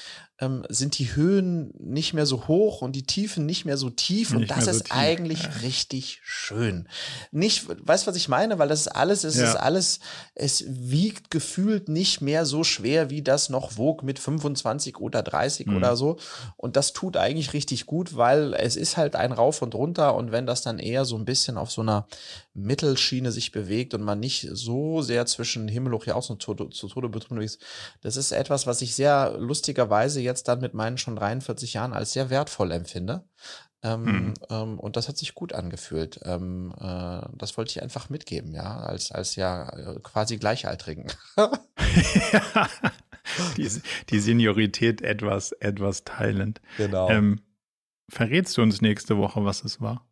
Speaker 2: ähm, sind die Höhen nicht mehr so hoch und die Tiefen nicht mehr so tief. Nicht und das so ist tief. eigentlich ja. richtig schön. Nicht, weißt du, was ich meine? Weil das ist alles, es ja. ist alles, es wiegt gefühlt nicht mehr so schwer, wie das noch wog mit 25 oder 30 mhm. oder so. Und das tut eigentlich richtig gut, weil es ist halt ein Rauf und runter. Und wenn das dann eher so ein bisschen auf so einer Mittelschiene sich bewegt und man nicht so sehr zwischen Himmel hoch aus und zu, zu Tode betrunken ist, das ist etwas, was ich sehr lustigerweise jetzt jetzt dann mit meinen schon 43 Jahren als sehr wertvoll empfinde. Ähm, hm. ähm, und das hat sich gut angefühlt. Ähm, äh, das wollte ich einfach mitgeben, ja, als, als ja äh, quasi Gleichaltrigen.
Speaker 1: die, die Seniorität etwas, etwas teilend.
Speaker 2: Genau.
Speaker 1: Ähm, verrätst du uns nächste Woche, was es war?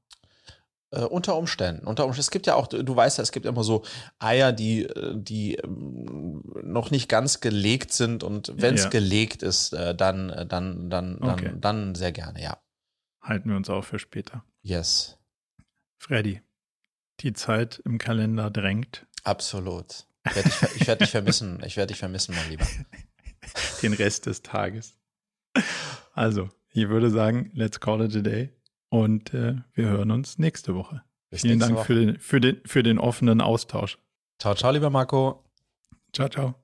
Speaker 2: Äh, unter Umständen. Unter Umständen. Es gibt ja auch, du weißt ja, es gibt immer so Eier, die, äh, die ähm, noch nicht ganz gelegt sind und wenn es ja. gelegt ist, äh, dann, äh, dann, dann, dann, okay. dann sehr gerne, ja.
Speaker 1: Halten wir uns auch für später.
Speaker 2: Yes.
Speaker 1: Freddy, die Zeit im Kalender drängt.
Speaker 2: Absolut. Ich werde dich, werd dich vermissen. Ich werde dich vermissen, mein Lieber.
Speaker 1: Den Rest des Tages. Also, ich würde sagen, let's call it a day. Und äh, wir hören uns nächste Woche. Bis Vielen Dank Woche. Für, den, für, den, für den offenen Austausch.
Speaker 2: Ciao, ciao, lieber Marco.
Speaker 1: Ciao, ciao.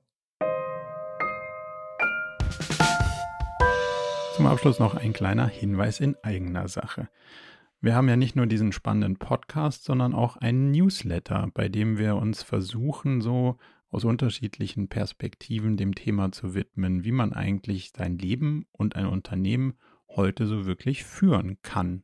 Speaker 1: Zum Abschluss noch ein kleiner Hinweis in eigener Sache. Wir haben ja nicht nur diesen spannenden Podcast, sondern auch einen Newsletter, bei dem wir uns versuchen, so aus unterschiedlichen Perspektiven dem Thema zu widmen, wie man eigentlich sein Leben und ein Unternehmen heute so wirklich führen kann